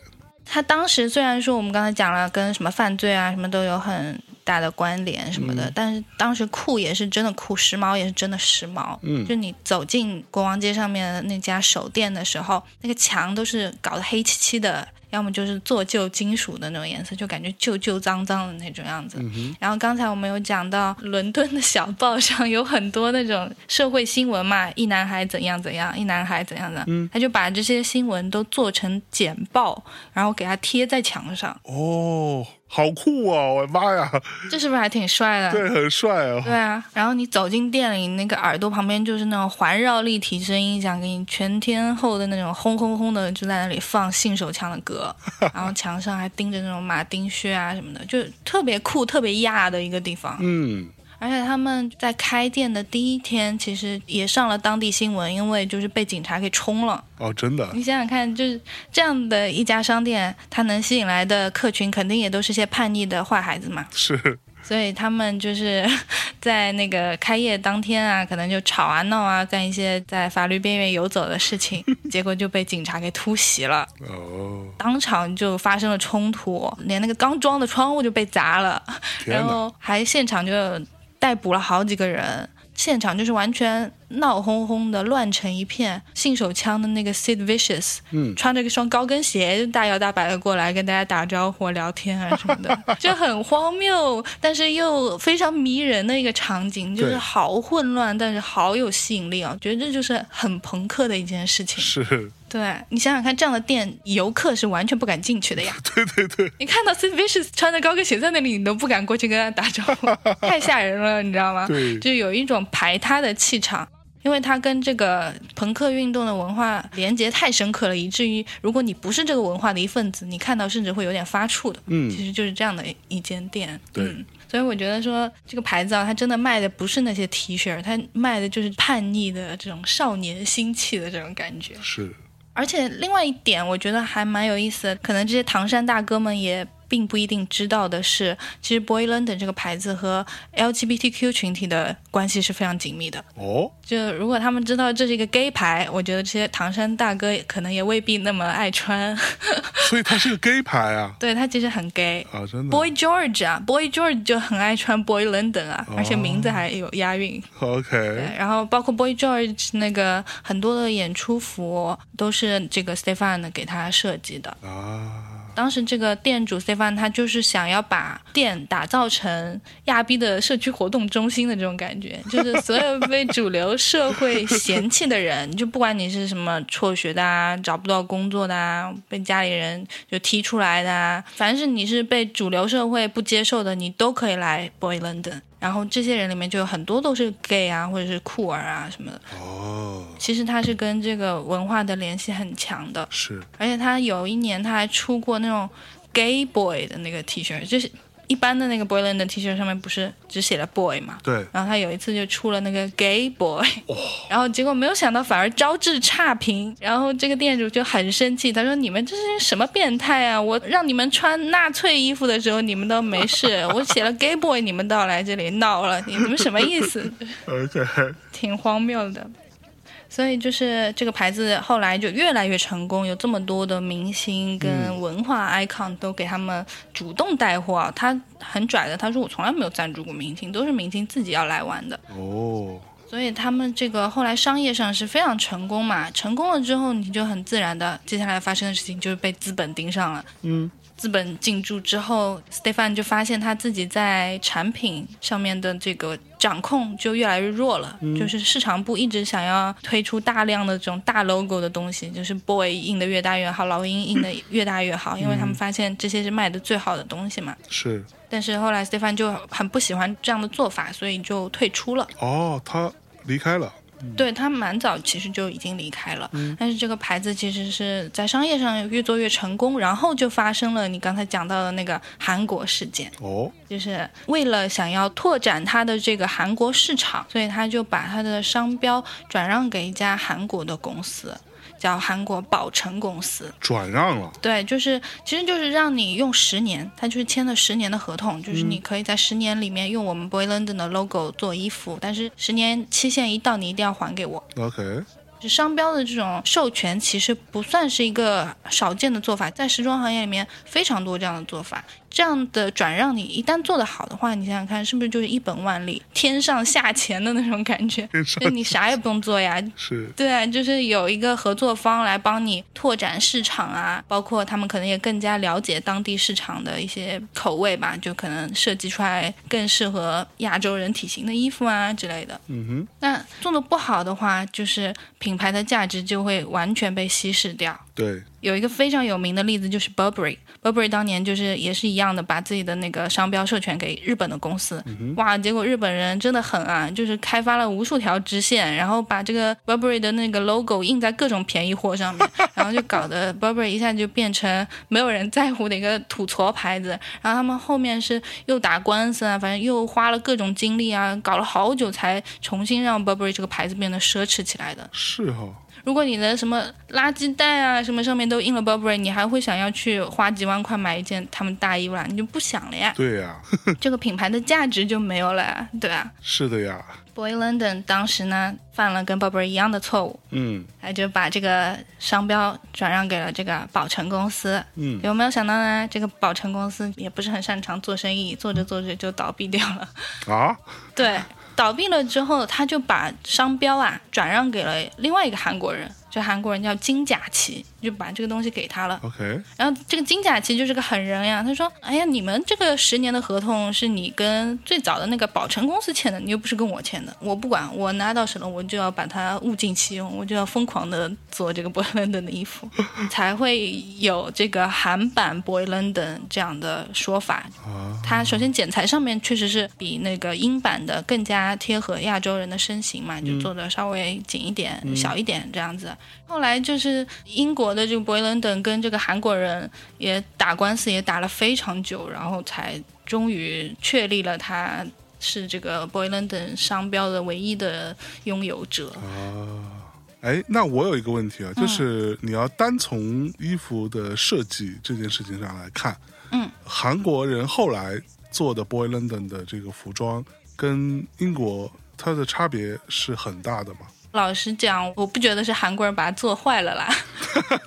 他当时虽然说我们刚才讲了跟什么犯罪啊什么都有很大的关联什么的，但是当时酷也是真的酷，时髦也是真的时髦。嗯就你走进国王街上面的那家手店的时候，那个墙都是搞得黑漆漆的。要么就是做旧金属的那种颜色，就感觉旧旧脏脏的那种样子。然后刚才我们有讲到伦敦的小报上有很多那种社会新闻嘛，一男孩怎样怎样，一男孩怎样的，他就把这些新闻都做成简报，然后给它贴在墙上，哦，好酷啊！我的妈呀，这是不是还挺帅的？对，很帅啊！对啊，然后你走进店里，那个耳朵旁边就是那种环绕立体声音响，给你全天候的那种轰轰轰的，就在那里放信手枪的歌，然后墙上还钉着那种马丁靴啊什么的，就特别酷、特别亚的一个地方。嗯，而且他们在开店的第一天，其实也上了当地新闻，因为就是被警察给冲了。哦，真的，你想想看，就是这样的一家商店，它能吸引来的客群，肯定也都是些叛逆的坏孩子嘛。是，所以他们就是在那个开业当天啊，可能就吵啊闹啊，干一些在法律边缘游走的事情，结果就被警察给突袭了，哦，当场就发生了冲突，连那个刚装的窗户就被砸了，然后还现场就逮捕了好几个人。现场就是完全闹哄哄的，乱成一片。信手枪的那个 Sid Vicious，嗯穿着一双高跟鞋，就大摇大摆的过来跟大家打招呼、聊天啊什么的，就很荒谬，但是又非常迷人的一个场景，就是好混乱，但是好有吸引力啊！觉得这就是很朋克的一件事情。是，对你想想看，这样的店游客是完全不敢进去的呀。对对对，你看到 Sid Vicious 穿着高跟鞋在那里，你都不敢过去跟他打招呼，太吓人了，你知道吗？对就有一种排他的气场。因为它跟这个朋克运动的文化连接太深刻了，以至于如果你不是这个文化的一份子，你看到甚至会有点发怵的。嗯其实就是这样的一间店。对嗯，所以我觉得说这个牌子啊，它真的卖的不是那些 T 恤，它卖的就是叛逆的这种少年心气的这种感觉。是，而且另外一点，我觉得还蛮有意思的，可能这些唐山大哥们也并不一定知道的是，其实 Boy London 这个牌子和 LGBTQ 群体的关系是非常紧密的。哦，就如果他们知道这是一个 gay 牌，我觉得这些唐山大哥可能也未必那么爱穿。所以他是个 gay 牌啊，对他其实很 gay。啊，真的 Boy George 啊，Boy George 就很爱穿 Boy London 啊，而且名字还有押韵。，OK，，然后包括 Boy George 那个很多的演出服都是这个 Stefan 给他设计的。啊，当时这个店主 Stefan 他就是想要把店打造成亚逼的社区活动中心的这种感觉，就是所有被主流社会嫌弃的人，就不管你是什么辍学的啊、找不到工作的啊、被家里人就踢出来的啊，凡是你是被主流社会不接受的，你都可以来 Boy London。然后这些人里面就有很多都是 gay 啊，或者是酷儿啊什么的。哦，其实他是跟这个文化的联系很强的，是而且他有一年他还出过那种 gay boy 的那个 T 恤，就是一般的那个 Boyland 的 T 恤上面不是只写了 boy 嘛？对，然后他有一次就出了那个 gay boy，然后结果没有想到反而招致差评，然后这个店主就很生气，他说：“你们这是什么变态啊！我让你们穿纳粹衣服的时候你们都没事，我写了 gay boy 你们倒来这里闹了，你们什么意思？OK，挺荒谬的。”所以就是这个牌子后来就越来越成功，有这么多的明星跟文化 icon 都给他们主动带货啊。他很拽的，他说我从来没有赞助过明星，都是明星自己要来玩的。哦，所以他们这个后来商业上是非常成功嘛，成功了之后，你就很自然的，接下来发生的事情就是被资本盯上了。嗯，资本进驻之后，Stefan 就发现他自己在产品上面的这个掌控就越来越弱了，就是市场部一直想要推出大量的这种大 logo 的东西，就是 boy 印的越大越好，老鹰印的越大越好，因为他们发现这些是卖的最好的东西嘛。是但是后来 Stefan 就很不喜欢这样的做法，所以就退出了。哦，他离开了。对他蛮早其实就已经离开了，但是这个牌子其实是在商业上越做越成功，然后就发生了你刚才讲到的那个韩国事件，哦，就是为了想要拓展它的这个韩国市场，所以他就把他的商标转让给一家韩国的公司，叫韩国宝成公司。转让了。对，就是其实就是让你用十年，他就是签了十年的合同，就是你可以在十年里面用我们 Boy London 的 logo 做衣服，但是十年期限一到，你一定要还给我。OK，就商标的这种授权，其实不算是一个少见的做法，在时装行业里面非常多这样的做法。这样的转让，你一旦做得好的话，你想想看，是不是就是一本万利、天上下钱的那种感觉？就你啥也不用做呀，是对，就是有一个合作方来帮你拓展市场啊，包括他们可能也更加了解当地市场的一些口味吧，就可能设计出来更适合亚洲人体型的衣服啊之类的。嗯哼，那做的不好的话，就是品牌的价值就会完全被稀释掉。对，有一个非常有名的例子就是 Burberry，Burberry 当年就是也是一样的，把自己的那个商标授权给日本的公司，哇，结果日本人真的狠啊，就是开发了无数条支线，然后把这个 Burberry 的那个 logo 印在各种便宜货上面，然后就搞得 Burberry 一下就变成没有人在乎的一个土矬牌子，然后他们后面是又打官司啊，反正又花了各种精力啊，搞了好久才重新让 Burberry 这个牌子变得奢侈起来的。是哈、如果你的什么垃圾袋啊什么上面都印了 Burberry，你还会想要去花几万块买一件他们大衣服啦？你就不想了呀，对呀、这个品牌的价值就没有了呀，对啊。是的呀，Boy London 当时呢犯了跟 Burberry 一样的错误，嗯他就把这个商标转让给了这个宝成公司。嗯，有没有想到呢？这个宝成公司也不是很擅长做生意，做着做着就倒闭掉了。啊，对，倒闭了之后，他就把商标啊转让给了另外一个韩国人，这韩国人叫金甲奇，就把这个东西给他了。OK，然后这个金甲奇就是个狠人呀，他说：“哎呀，你们这个十年的合同是你跟最早的那个宝成公司签的，你又不是跟我签的，我不管，我拿到手了，我就要把它物尽其用，我就要疯狂的做这个 Boy London 的衣服，才会有这个韩版 Boy London 这样的说法。啊，它首先剪裁上面确实是比那个英版的更加贴合亚洲人的身形嘛，就做的稍微紧一点、小一点这样子。后来就是英国的这个 Boy London 跟这个韩国人也打官司，也打了非常久，然后才终于确立了他是这个 Boy London 商标的唯一的拥有者。哎，那我有一个问题嗯啊，就是你要单从衣服的设计这件事情上来看，嗯，韩国人后来做的 Boy London 的这个服装跟英国它的差别是很大的嘛？老实讲，我不觉得是韩国人把它做坏了啦。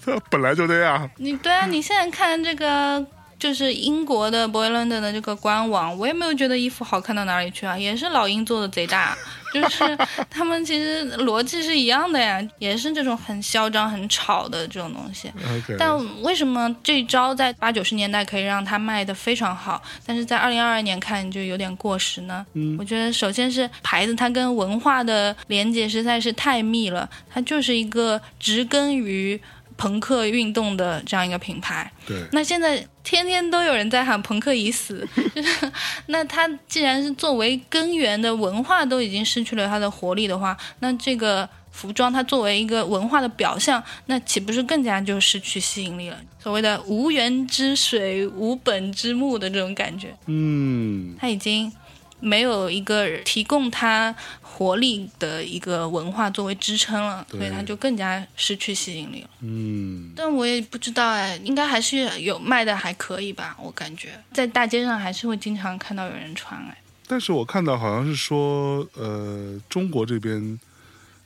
它 本来就这样，你对啊，你现在看这个就是英国的 Boy London 的这个官网，我也没有觉得衣服好看到哪里去啊，也是老鹰做的贼大，就是 他们其实逻辑是一样的呀，也是这种很嚣张、很吵的这种东西。但为什么这一招在八九十年代可以让它卖的非常好，但是在二零二二年看就有点过时呢？嗯，我觉得首先是牌子它跟文化的连接实在是太密了，它就是一个植根于朋克运动的这样一个品牌。对，那现在天天都有人在喊朋克已死，就 是那它既然是作为根源的文化都已经失去了它的活力的话，那这个服装它作为一个文化的表象，那岂不是更加就失去吸引力了？所谓的无源之水、无本之木的这种感觉，嗯，它已经没有一个提供它活力的一个文化作为支撑了，所以它就更加失去吸引力了。嗯，但我也不知道哎，应该还是有卖的还可以吧，我感觉在大街上还是会经常看到有人穿哎。但是我看到好像是说，呃，中国这边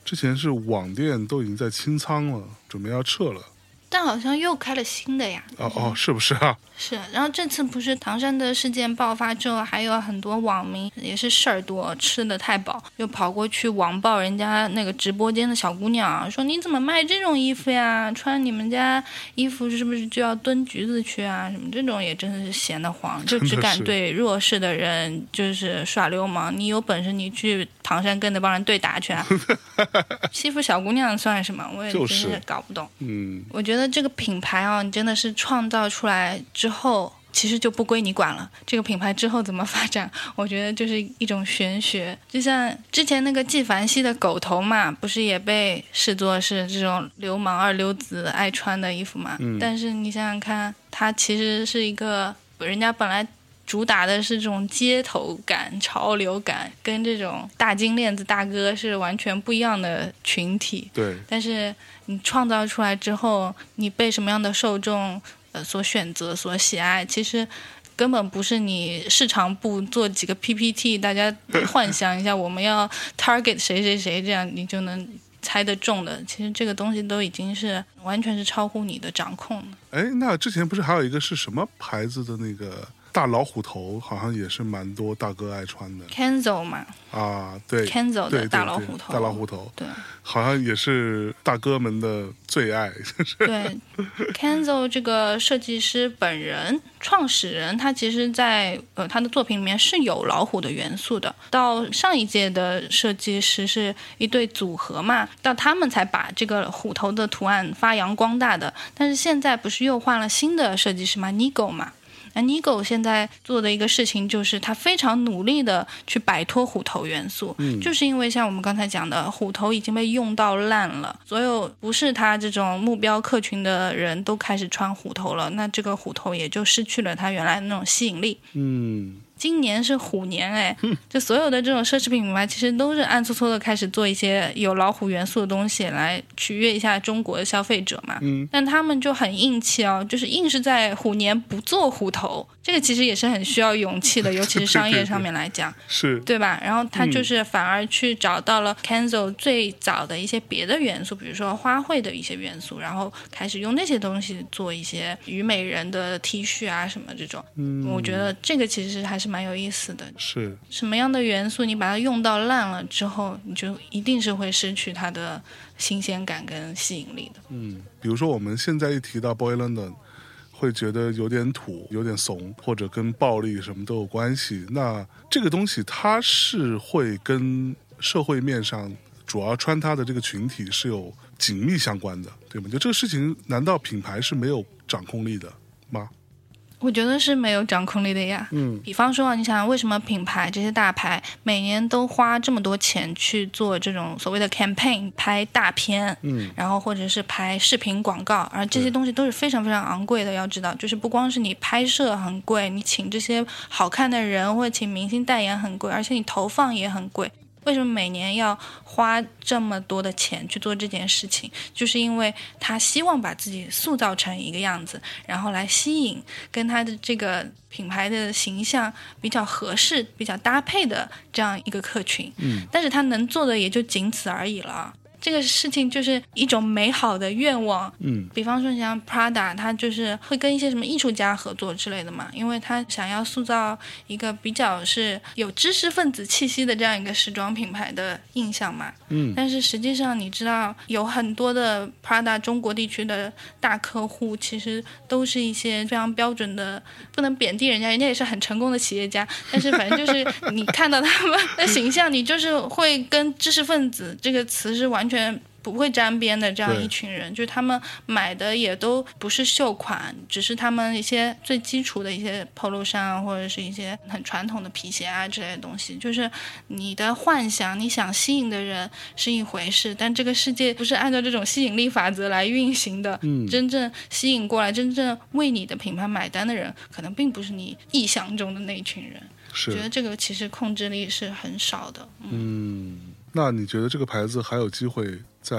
之前是网店都已经在清仓了，准备要撤了。但好像又开了新的呀。哦哦，是不是啊？是，然后这次不是唐山的事件爆发之后，还有很多网民也是事儿多，吃的太饱，又跑过去网暴人家那个直播间的小姑娘，说你怎么卖这种衣服呀？穿你们家衣服是不是就要蹲局子去啊？什么这种也真的是闲得慌，就只敢对弱势的人就是耍流氓。你有本事你去唐山跟那帮人对打去啊！欺负小姑娘算什么？我也真是是搞不懂。嗯，我觉得这个品牌啊，你真的是创造出来之后，其实就不归你管了。这个品牌之后怎么发展，我觉得就是一种玄学。就像之前那个纪梵希的狗头嘛，不是也被视作是这种流氓二流子爱穿的衣服嘛？嗯但是你想想看，它其实是一个人家本来。主打的是这种街头感、潮流感，跟这种大金链子大哥是完全不一样的群体。对，但是你创造出来之后，你被什么样的受众呃所选择、所喜爱，其实根本不是你市场部做几个 PPT，大家 幻想一下我们要 target 谁谁谁，这样你就能猜得中的。其实这个东西都已经是完全是超乎你的掌控了。哎，那之前不是还有一个是什么牌子的那个大老虎头，好像也是蛮多大哥爱穿的 Kenzo 嘛啊？对，Kenzo 的大老虎头，大老虎头，对。好像也是大哥们的最爱，就是对，Kenzo 这个设计师本人、创始人，他其实在呃他的作品里面是有老虎的元素的。到上一届的设计师是一对组合嘛，到他们才把这个虎头的图案发扬光大的。但是现在不是又换了新的设计师嘛，Nigo 嘛。那 Nigo 现在做的一个事情就是，他非常努力的去摆脱虎头元素，就是因为像我们刚才讲的，虎头已经被用到烂了，所有不是他这种目标客群的人都开始穿虎头了，那这个虎头也就失去了它原来的那种吸引力。嗯，今年是虎年哎，就所有的这种奢侈品品牌其实都是暗搓搓的开始做一些有老虎元素的东西来取悦一下中国的消费者嘛。嗯，但他们就很硬气哦，就是硬是在虎年不做虎头，这个其实也是很需要勇气的，尤其是商业上面来讲。是对吧？然后他就是反而去找到了 Kenzo 最早的一些别的元素，比如说花卉的一些元素，然后开始用那些东西做一些虞美人的 T 恤啊什么这种。嗯，我觉得这个其实还是蛮有意思的。是，什么样的元素你把它用到烂了之后，你就一定是会失去它的新鲜感跟吸引力的。嗯，比如说我们现在一提到 Boy London。会觉得有点土，有点怂，或者跟暴力什么都有关系。那这个东西它是会跟社会面上主要穿它的这个群体是有紧密相关的，对吗？就这个事情，难道品牌是没有掌控力的吗？我觉得是没有掌控力的呀。嗯，比方说啊，你想为什么品牌这些大牌每年都花这么多钱去做这种所谓的 campaign，拍大片，嗯，然后或者是拍视频广告，而这些东西都是非常非常昂贵的。要知道，就是不光是你拍摄很贵，你请这些好看的人或者请明星代言很贵，而且你投放也很贵。为什么每年要花这么多的钱去做这件事情？就是因为他希望把自己塑造成一个样子，然后来吸引跟他的这个品牌的形象比较合适、比较搭配的这样一个客群。嗯，但是他能做的也就仅此而已了。这个事情就是一种美好的愿望，嗯，比方说像 Prada，他就是会跟一些什么艺术家合作之类的嘛，因为他想要塑造一个比较是有知识分子气息的这样一个时装品牌的印象嘛。嗯，但是实际上你知道，有很多的 Prada 中国地区的大客户，其实都是一些非常标准的，不能贬低人家，人家也是很成功的企业家，但是反正就是你看到他们的形象，你就是会跟知识分子这个词是完全不会沾边的这样一群人，就是他们买的也都不是秀款，只是他们一些最基础的一些 polo 衫啊，或者是一些很传统的皮鞋啊之类的东西。就是你的幻想，你想吸引的人是一回事，但这个世界不是按照这种吸引力法则来运行的。嗯真正吸引过来、真正为你的品牌买单的人，可能并不是你臆想中的那一群人。我觉得，这个其实控制力是很少的。嗯，那你觉得这个牌子还有机会再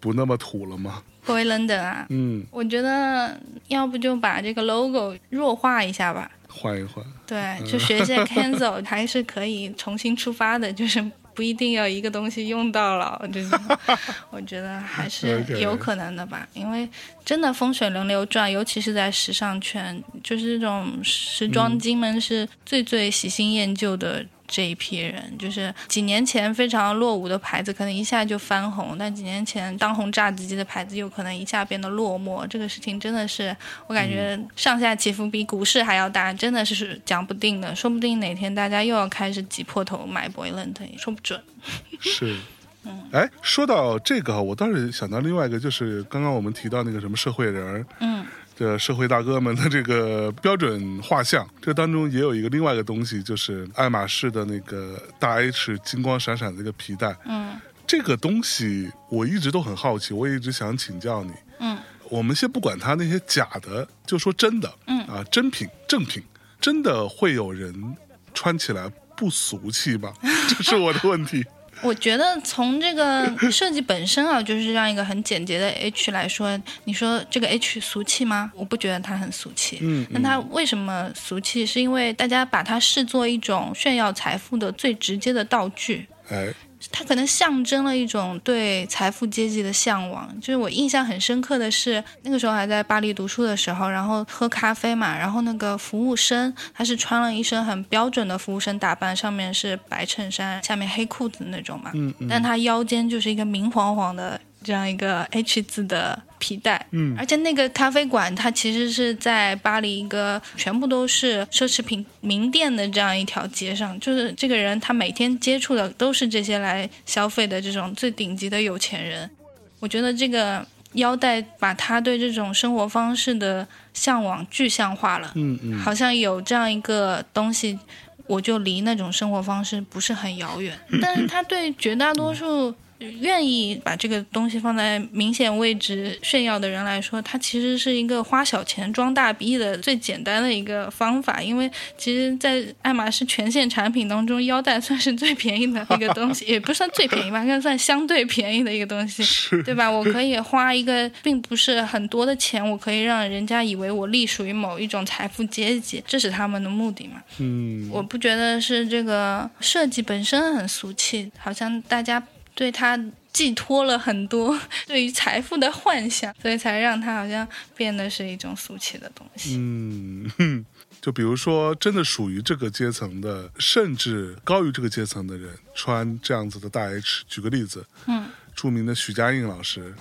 不那么土了吗？Boy London 啊，嗯，我觉得要不就把这个 logo 弱化一下吧。换一换，对，就学界 cancel 还是可以重新出发的，就是不一定要一个东西用到老，这种 我觉得还是有可能的吧。因为真的风水轮流转，尤其是在时尚圈，就是这种时装精们是最最喜新厌旧的。这一批人就是几年前非常落伍的牌子，可能一下就翻红；但几年前当红炸子鸡的牌子，又可能一下变得落寞。这个事情真的是，我感觉上下起伏比股市还要大，真的是讲不定的。说不定哪天大家又要开始挤破头买 Boyland，也说不准。是。嗯哎，说到这个，我倒是想到另外一个，就是刚刚我们提到那个什么社会人儿，嗯，这社会大哥们的这个标准画像，这当中也有一个另外一个东西，就是爱马仕的那个大 H 金光闪闪的一个皮带。嗯这个东西我一直都很好奇，我也一直想请教你。嗯，我们先不管它那些假的，就说真的，嗯啊，真品正品，真的会有人穿起来不俗气吗？这是我的问题。我觉得从这个 设计本身啊，就是让一个很简洁的 H 来说，你说这个 H 俗气吗？我不觉得它很俗气。嗯，那它为什么俗气？是因为大家把它视作一种炫耀财富的最直接的道具。哎，它可能象征了一种对财富阶级的向往。就是我印象很深刻的是，那个时候还在巴黎读书的时候，然后喝咖啡嘛，然后那个服务生他是穿了一身很标准的服务生打扮，上面是白衬衫，下面黑裤子那种嘛，嗯嗯但他腰间就是一个明晃晃的这样一个 H 字的皮带，嗯而且那个咖啡馆它其实是在巴黎一个全部都是奢侈品名店的这样一条街上，就是这个人他每天接触的都是这些来消费的这种最顶级的有钱人。我觉得这个腰带把他对这种生活方式的向往具象化了，嗯嗯，好像有这样一个东西。我就离那种生活方式不是很遥远，但是他对绝大多数愿意把这个东西放在明显位置炫耀的人来说，它其实是一个花小钱装大逼的最简单的一个方法。因为其实，在爱马仕全线产品当中，腰带算是最便宜的一个东西，也不算最便宜吧，应该算相对便宜的一个东西，对吧？我可以花一个并不是很多的钱，我可以让人家以为我隶属于某一种财富阶级，这是他们的目的嘛。嗯，我不觉得是这个设计本身很俗气，好像大家对他寄托了很多对于财富的幻想，所以才让他好像变得是一种俗气的东西。嗯，哼就比如说，真的属于这个阶层的，甚至高于这个阶层的人，穿这样子的大 H。举个例子，嗯，著名的许家印老师，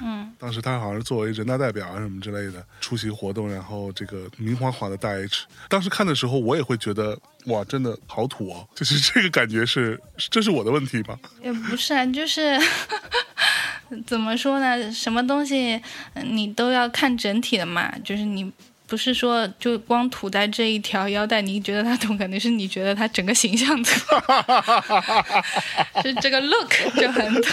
嗯，当时他好像是作为人大代表啊什么之类的出席活动，然后这个明晃晃的大 H，当时看的时候，我也会觉得哇，真的好土哦，就是这个感觉是，这是我的问题吗？也不是啊，就是 怎么说呢？什么东西呃你都要看整体的嘛，就是你。不是说就光涂在这一条腰带，你觉得它土，肯定是你觉得它整个形象土，就这个 look 就很土。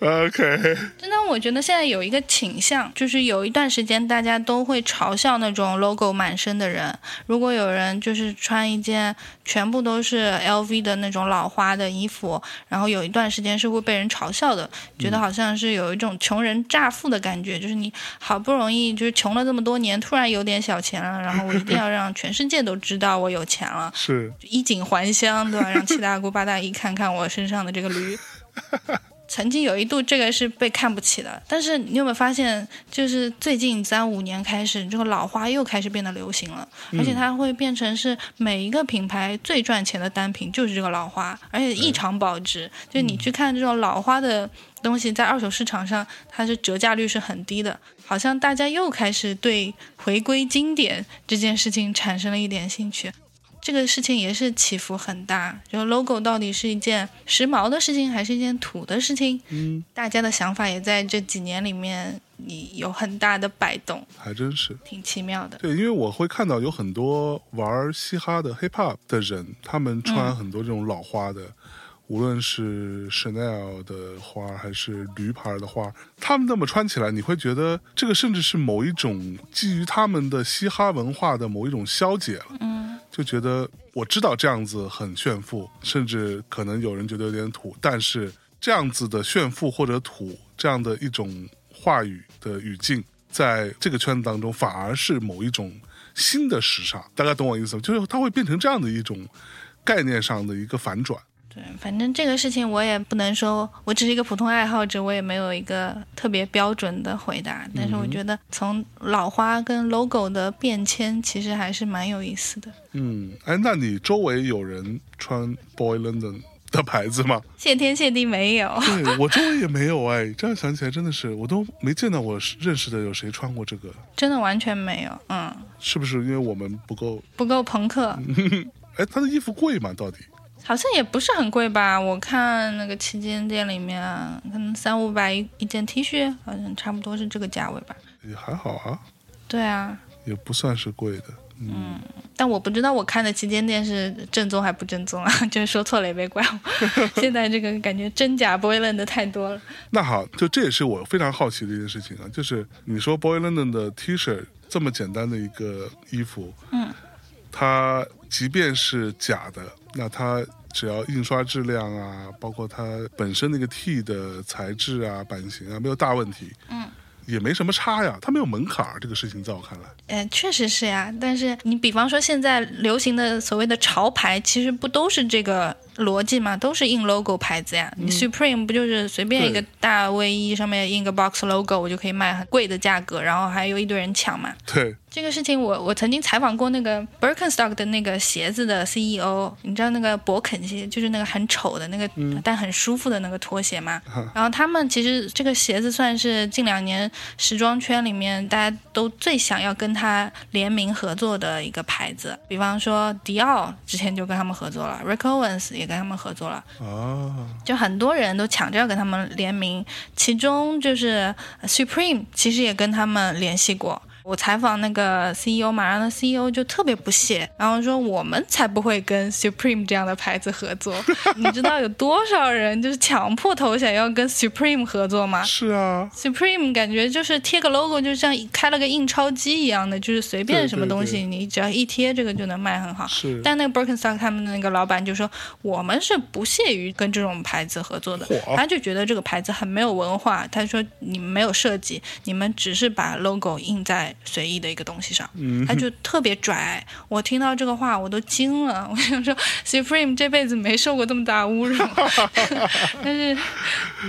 OK，真的，我觉得现在有一个倾向，就是有一段时间大家都会嘲笑那种 logo 满身的人。如果有人就是穿一件全部都是 LV 的那种老花的衣服，然后有一段时间是会被人嘲笑的，觉得好像是有一种穷人乍富的感觉，就是你好不容易就是穷了这么多年，突然有点小钱了，然后我一定要让全世界都知道我有钱了，是，衣锦还乡，对吧？让七大姑八大姨看看我身上的这个驴。曾经有一度，这个是被看不起的。但是你有没有发现，就是最近三五年开始，这个老花又开始变得流行了，而且它会变成是每一个品牌最赚钱的单品就是这个老花，而且异常保值。就你去看这种老花的东西，在二手市场上，它是折价率是很低的。好像大家又开始对回归经典这件事情产生了一点兴趣。这个事情也是起伏很大。就 logo 到底是一件时髦的事情，还是一件土的事情？嗯，大家的想法也在这几年里面，你有很大的摆动，还真是。挺奇妙的。对，因为我会看到有很多玩嘻哈的 hip hop 的人，他们穿很多这种老花的，无论是 Chanel 的花还是驴牌的花，他们那么穿起来，你会觉得这个甚至是某一种基于他们的嘻哈文化的某一种消解了。嗯，就觉得我知道这样子很炫富，甚至可能有人觉得有点土，但是这样子的炫富或者土这样的一种话语的语境，在这个圈子当中反而是某一种新的时尚。大家懂我意思吗？就是它会变成这样的一种概念上的一个反转。对，反正这个事情我也不能说，我只是一个普通爱好者，我也没有一个特别标准的回答。但是我觉得从老花跟 logo 的变迁，其实还是蛮有意思的。嗯，哎，那你周围有人穿 Boy London 的牌子吗？谢天谢地没有，对我周围也没有哎，这样想起来真的是，我都没见到我认识的有谁穿过这个，真的完全没有。嗯，是不是因为我们不够？不够朋克，哎，他的衣服贵吗？到底？好像也不是很贵吧？我看那个旗舰店里面，可能三五百一一件 T 恤，好像差不多是这个价位吧。也还好啊，对啊，也不算是贵的。嗯，但我不知道我看的旗舰店是正宗还不正宗啊，就是说错了也别怪我。现在这个感觉真假 Boy London 的太多了。那好，就这也是我非常好奇的一件事情啊，就是你说 Boy London 的 T 恤这么简单的一个衣服，嗯，它即便是假的，那它只要印刷质量啊，包括它本身那个 T 的材质啊、版型啊，没有大问题，嗯，也没什么差呀，它没有门槛儿。这个事情在我看来，呃，确实是呀，但是你比方说现在流行的所谓的潮牌，其实不都是这个逻辑吗？都是印 logo 牌子呀。你 Supreme 不就是随便一个大卫衣上面印个 box logo，我就可以卖很贵的价格，然后还有一堆人抢嘛。对，这个事情我我曾经采访过那个 Birkenstock 的那个鞋子的 CEO，你知道那个勃肯鞋，就是那个很丑的那个、但很舒服的那个拖鞋嘛。然后他们其实这个鞋子算是近两年时装圈里面大家都最想要跟他联名合作的一个牌子，比方说迪奥之前就跟他们合作了，Rick Owens 也跟他们合作了。哦，就很多人都抢着要跟他们联名，其中就是呃 Supreme 其实也跟他们联系过。我采访那个 CEO 嘛，然后 CEO 就特别不屑，然后说我们才不会跟 Supreme 这样的牌子合作。你知道有多少人就是抢破头想要跟 Supreme 合作吗？是啊，Supreme 感觉就是贴个 logo，就像开了个印钞机一样的，就是随便什么东西，你只要一贴，这个就能卖很好。是。但那个 Birkenstock 他们的那个老板就说，我们是不屑于跟这种牌子合作的，他就觉得这个牌子很没有文化。他说你们没有设计，你们只是把 logo 印在随意的一个东西上，嗯他就特别拽。我听到这个话我都惊了，我想说 Supreme 这辈子没受过这么大侮辱，但是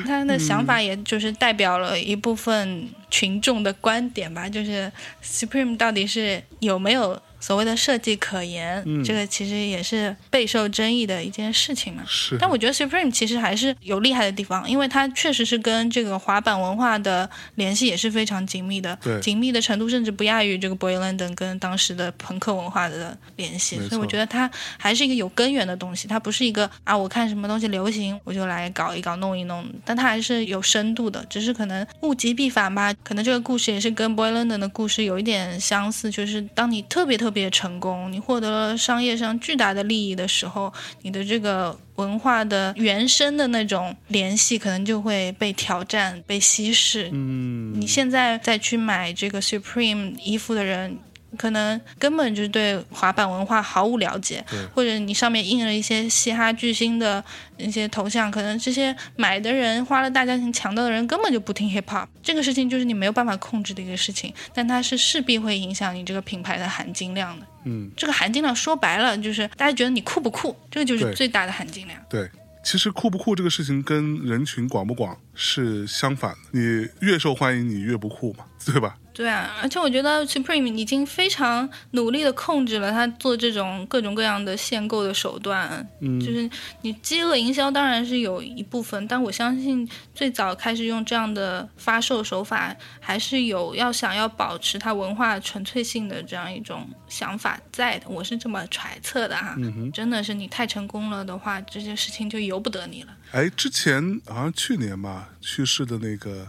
他的想法也就是代表了一部分群众的观点吧，就是 Supreme 到底是有没有所谓的设计可言，嗯。这个其实也是备受争议的一件事情嘛。是，但我觉得 Supreme 其实还是有厉害的地方，因为它确实是跟这个滑板文化的联系也是非常紧密的。对，紧密的程度甚至不亚于这个 Boy London 跟当时的朋克文化的联系，所以我觉得它还是一个有根源的东西，它不是一个啊我看什么东西流行我就来搞一搞弄一弄，但它还是有深度的，只是可能物极必反吧，可能这个故事也是跟 Boy London 的故事有一点相似，就是当你特别特别成功，你获得了商业上巨大的利益的时候，你的这个文化的原生的那种联系，可能就会被挑战、被稀释。嗯，你现在再去买这个 Supreme 衣服的人，可能根本就对滑板文化毫无了解，或者你上面印了一些嘻哈巨星的一些头像，可能这些买的人花了大价钱抢到的人根本就不听 hip hop。这个事情就是你没有办法控制的一个事情，但它是势必会影响你这个品牌的含金量的。嗯，这个含金量说白了就是大家觉得你酷不酷，这个就是最大的含金量。对。其实酷不酷这个事情跟人群广不广是相反的，你越受欢迎，你越不酷嘛，对吧？对啊，而且我觉得 Supreme 已经非常努力的控制了他做这种各种各样的限购的手段。嗯，就是你饥饿营销当然是有一部分，但我相信最早开始用这样的发售手法，还是有要想要保持它文化纯粹性的这样一种想法在的。我是这么揣测的哈。嗯哼，真的是你太成功了的话，这件事情就由不得你了。哎，之前好像去年吧去世的那个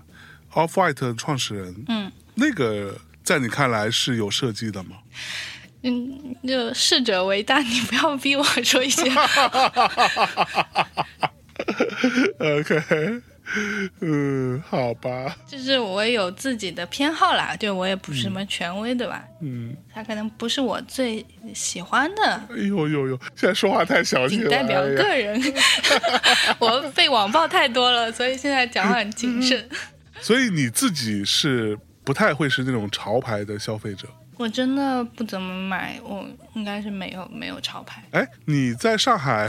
Off White 创始人，嗯那个在你看来是有设计的吗？嗯，就逝者为大，你不要逼我说一些 OK，嗯，好吧，就是我有自己的偏好啦，就我也不是什么权威，对吧？嗯，他可能不是我最喜欢的，哎呦呦呦，现在说话太小心了，仅代表个人。我被网暴太多了，所以现在讲话很谨慎。所以你自己是不太会是那种潮牌的消费者。我真的不怎么买，我应该是没有没有潮牌。哎，你在上海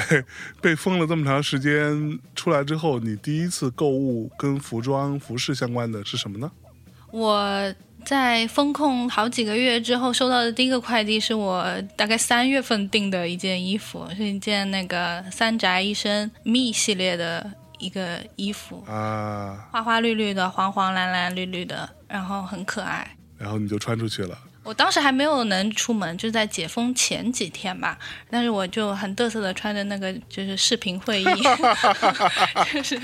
被封了这么长时间，出来之后，你第一次购物跟服装、服饰相关的是什么呢？我在风控好几个月之后收到的第一个快递是我大概三月份订的一件衣服，是一件那个三宅一生 Me 系列的一个衣服，啊，花花绿绿的，黄黄蓝蓝绿绿的，然后很可爱。然后你就穿出去了。我当时还没有能出门，就在解封前几天吧。但是我就很嘚瑟的穿着那个就是视频会议，就是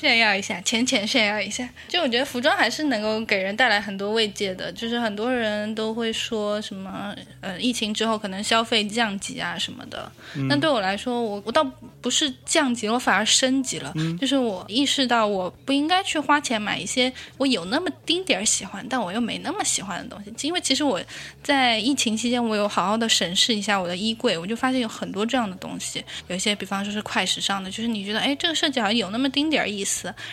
炫耀一下，浅浅炫耀一下。就我觉得服装还是能够给人带来很多慰藉的。就是很多人都会说什么呃，疫情之后可能消费降级啊什么的。但对我来说，我我倒不是降级了，我反而升级了。就是我意识到我不应该去花钱买一些我有那么丁点儿喜欢，但我又没那么喜欢的东西。因为其实我在疫情期间，我有好好的审视一下我的衣柜，我就发现有很多这样的东西，有一些比方说是快时尚的，就是你觉得哎这个设计好像有那么丁点儿意思，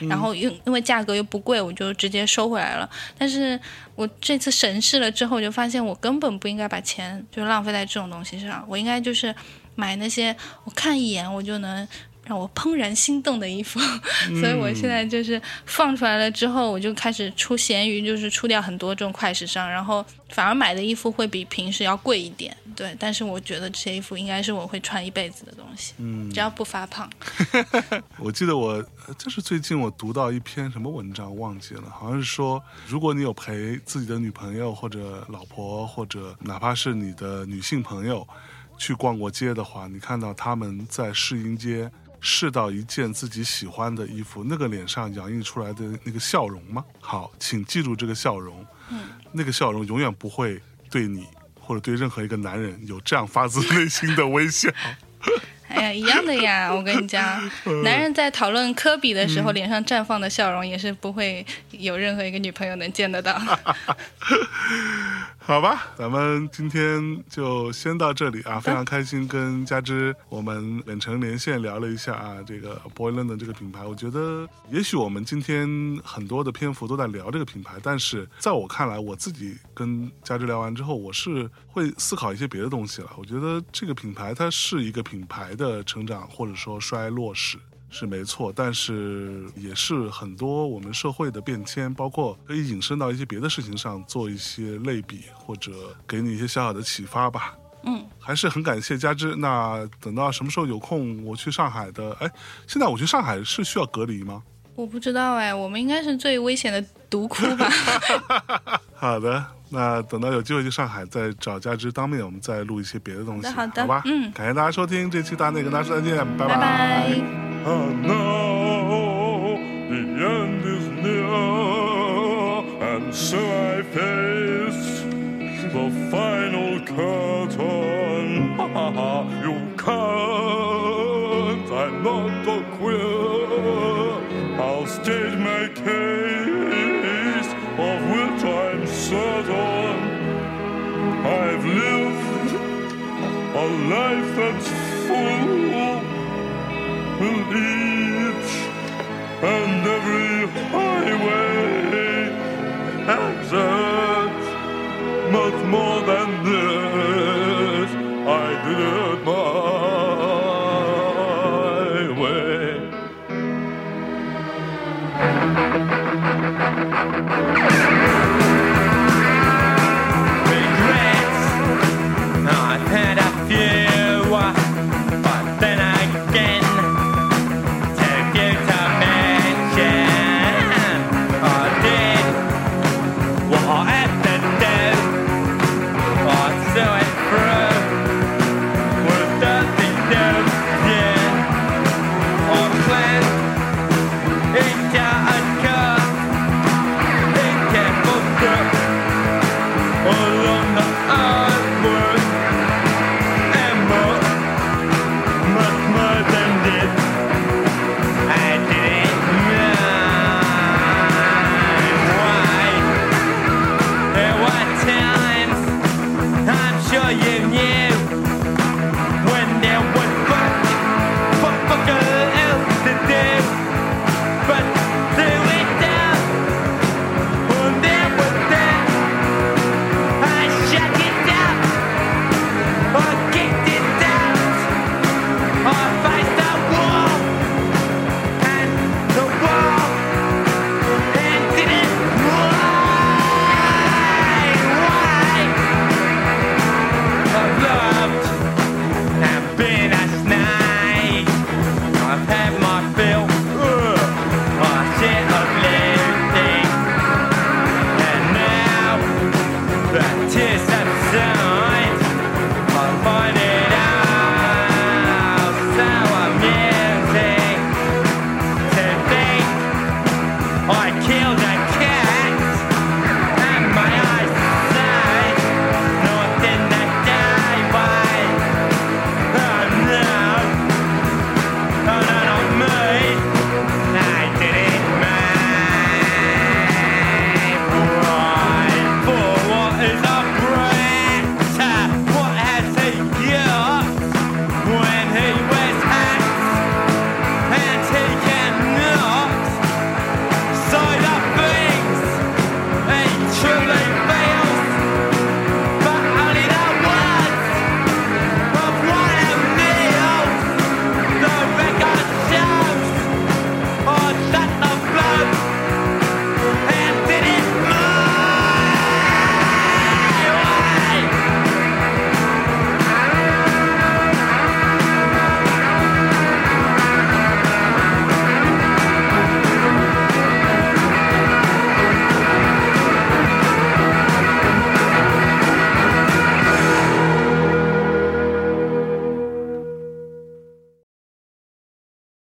然后因因为价格又不贵，我就直接收回来了。但是我这次审视了之后，就发现我根本不应该把钱就浪费在这种东西上，我应该就是买那些我看一眼我就能。让我怦然心动的衣服，所以我现在就是放出来了之后，我就开始出闲鱼，就是出掉很多这种快时尚，然后反而买的衣服会比平时要贵一点，对。但是我觉得这些衣服应该是我会穿一辈子的东西，嗯只要不发胖。我记得我就是最近我读到一篇什么文章忘记了，好像是说，如果你有陪自己的女朋友或者老婆或者哪怕是你的女性朋友去逛过街的话，你看到他们在试衣街试到一件自己喜欢的衣服，那个脸上洋溢出来的那个笑容吗？好，请记住这个笑容，嗯，那个笑容永远不会对你或者对任何一个男人有这样发自内心的微笑。哎呀，一样的呀！我跟你讲，男人在讨论科比的时候，脸上绽放的笑容也是不会有任何一个女朋友能见得到。好吧，咱们今天就先到这里啊！非常开心跟佳芝我们远程连线聊了一下啊，这个 Boy London 这个品牌，我觉得也许我们今天很多的篇幅都在聊这个品牌，但是在我看来，我自己跟佳芝聊完之后，我是会思考一些别的东西了。我觉得这个品牌它是一个品牌的成长或者说衰落史。是没错，但是也是很多我们社会的变迁，包括可以引申到一些别的事情上做一些类比，或者给你一些小小的启发吧。嗯，还是很感谢佳芝。那等到什么时候有空，我去上海的。哎，现在我去上海是需要隔离吗？我不知道哎，我们应该是最危险的毒窟吧？好的，那等到有机会去上海，再找佳芝当面，我们再录一些别的东西，好的好的吧？嗯感谢大家收听这期大内，跟大家说再见，拜拜拜。And now the end is near, and so I face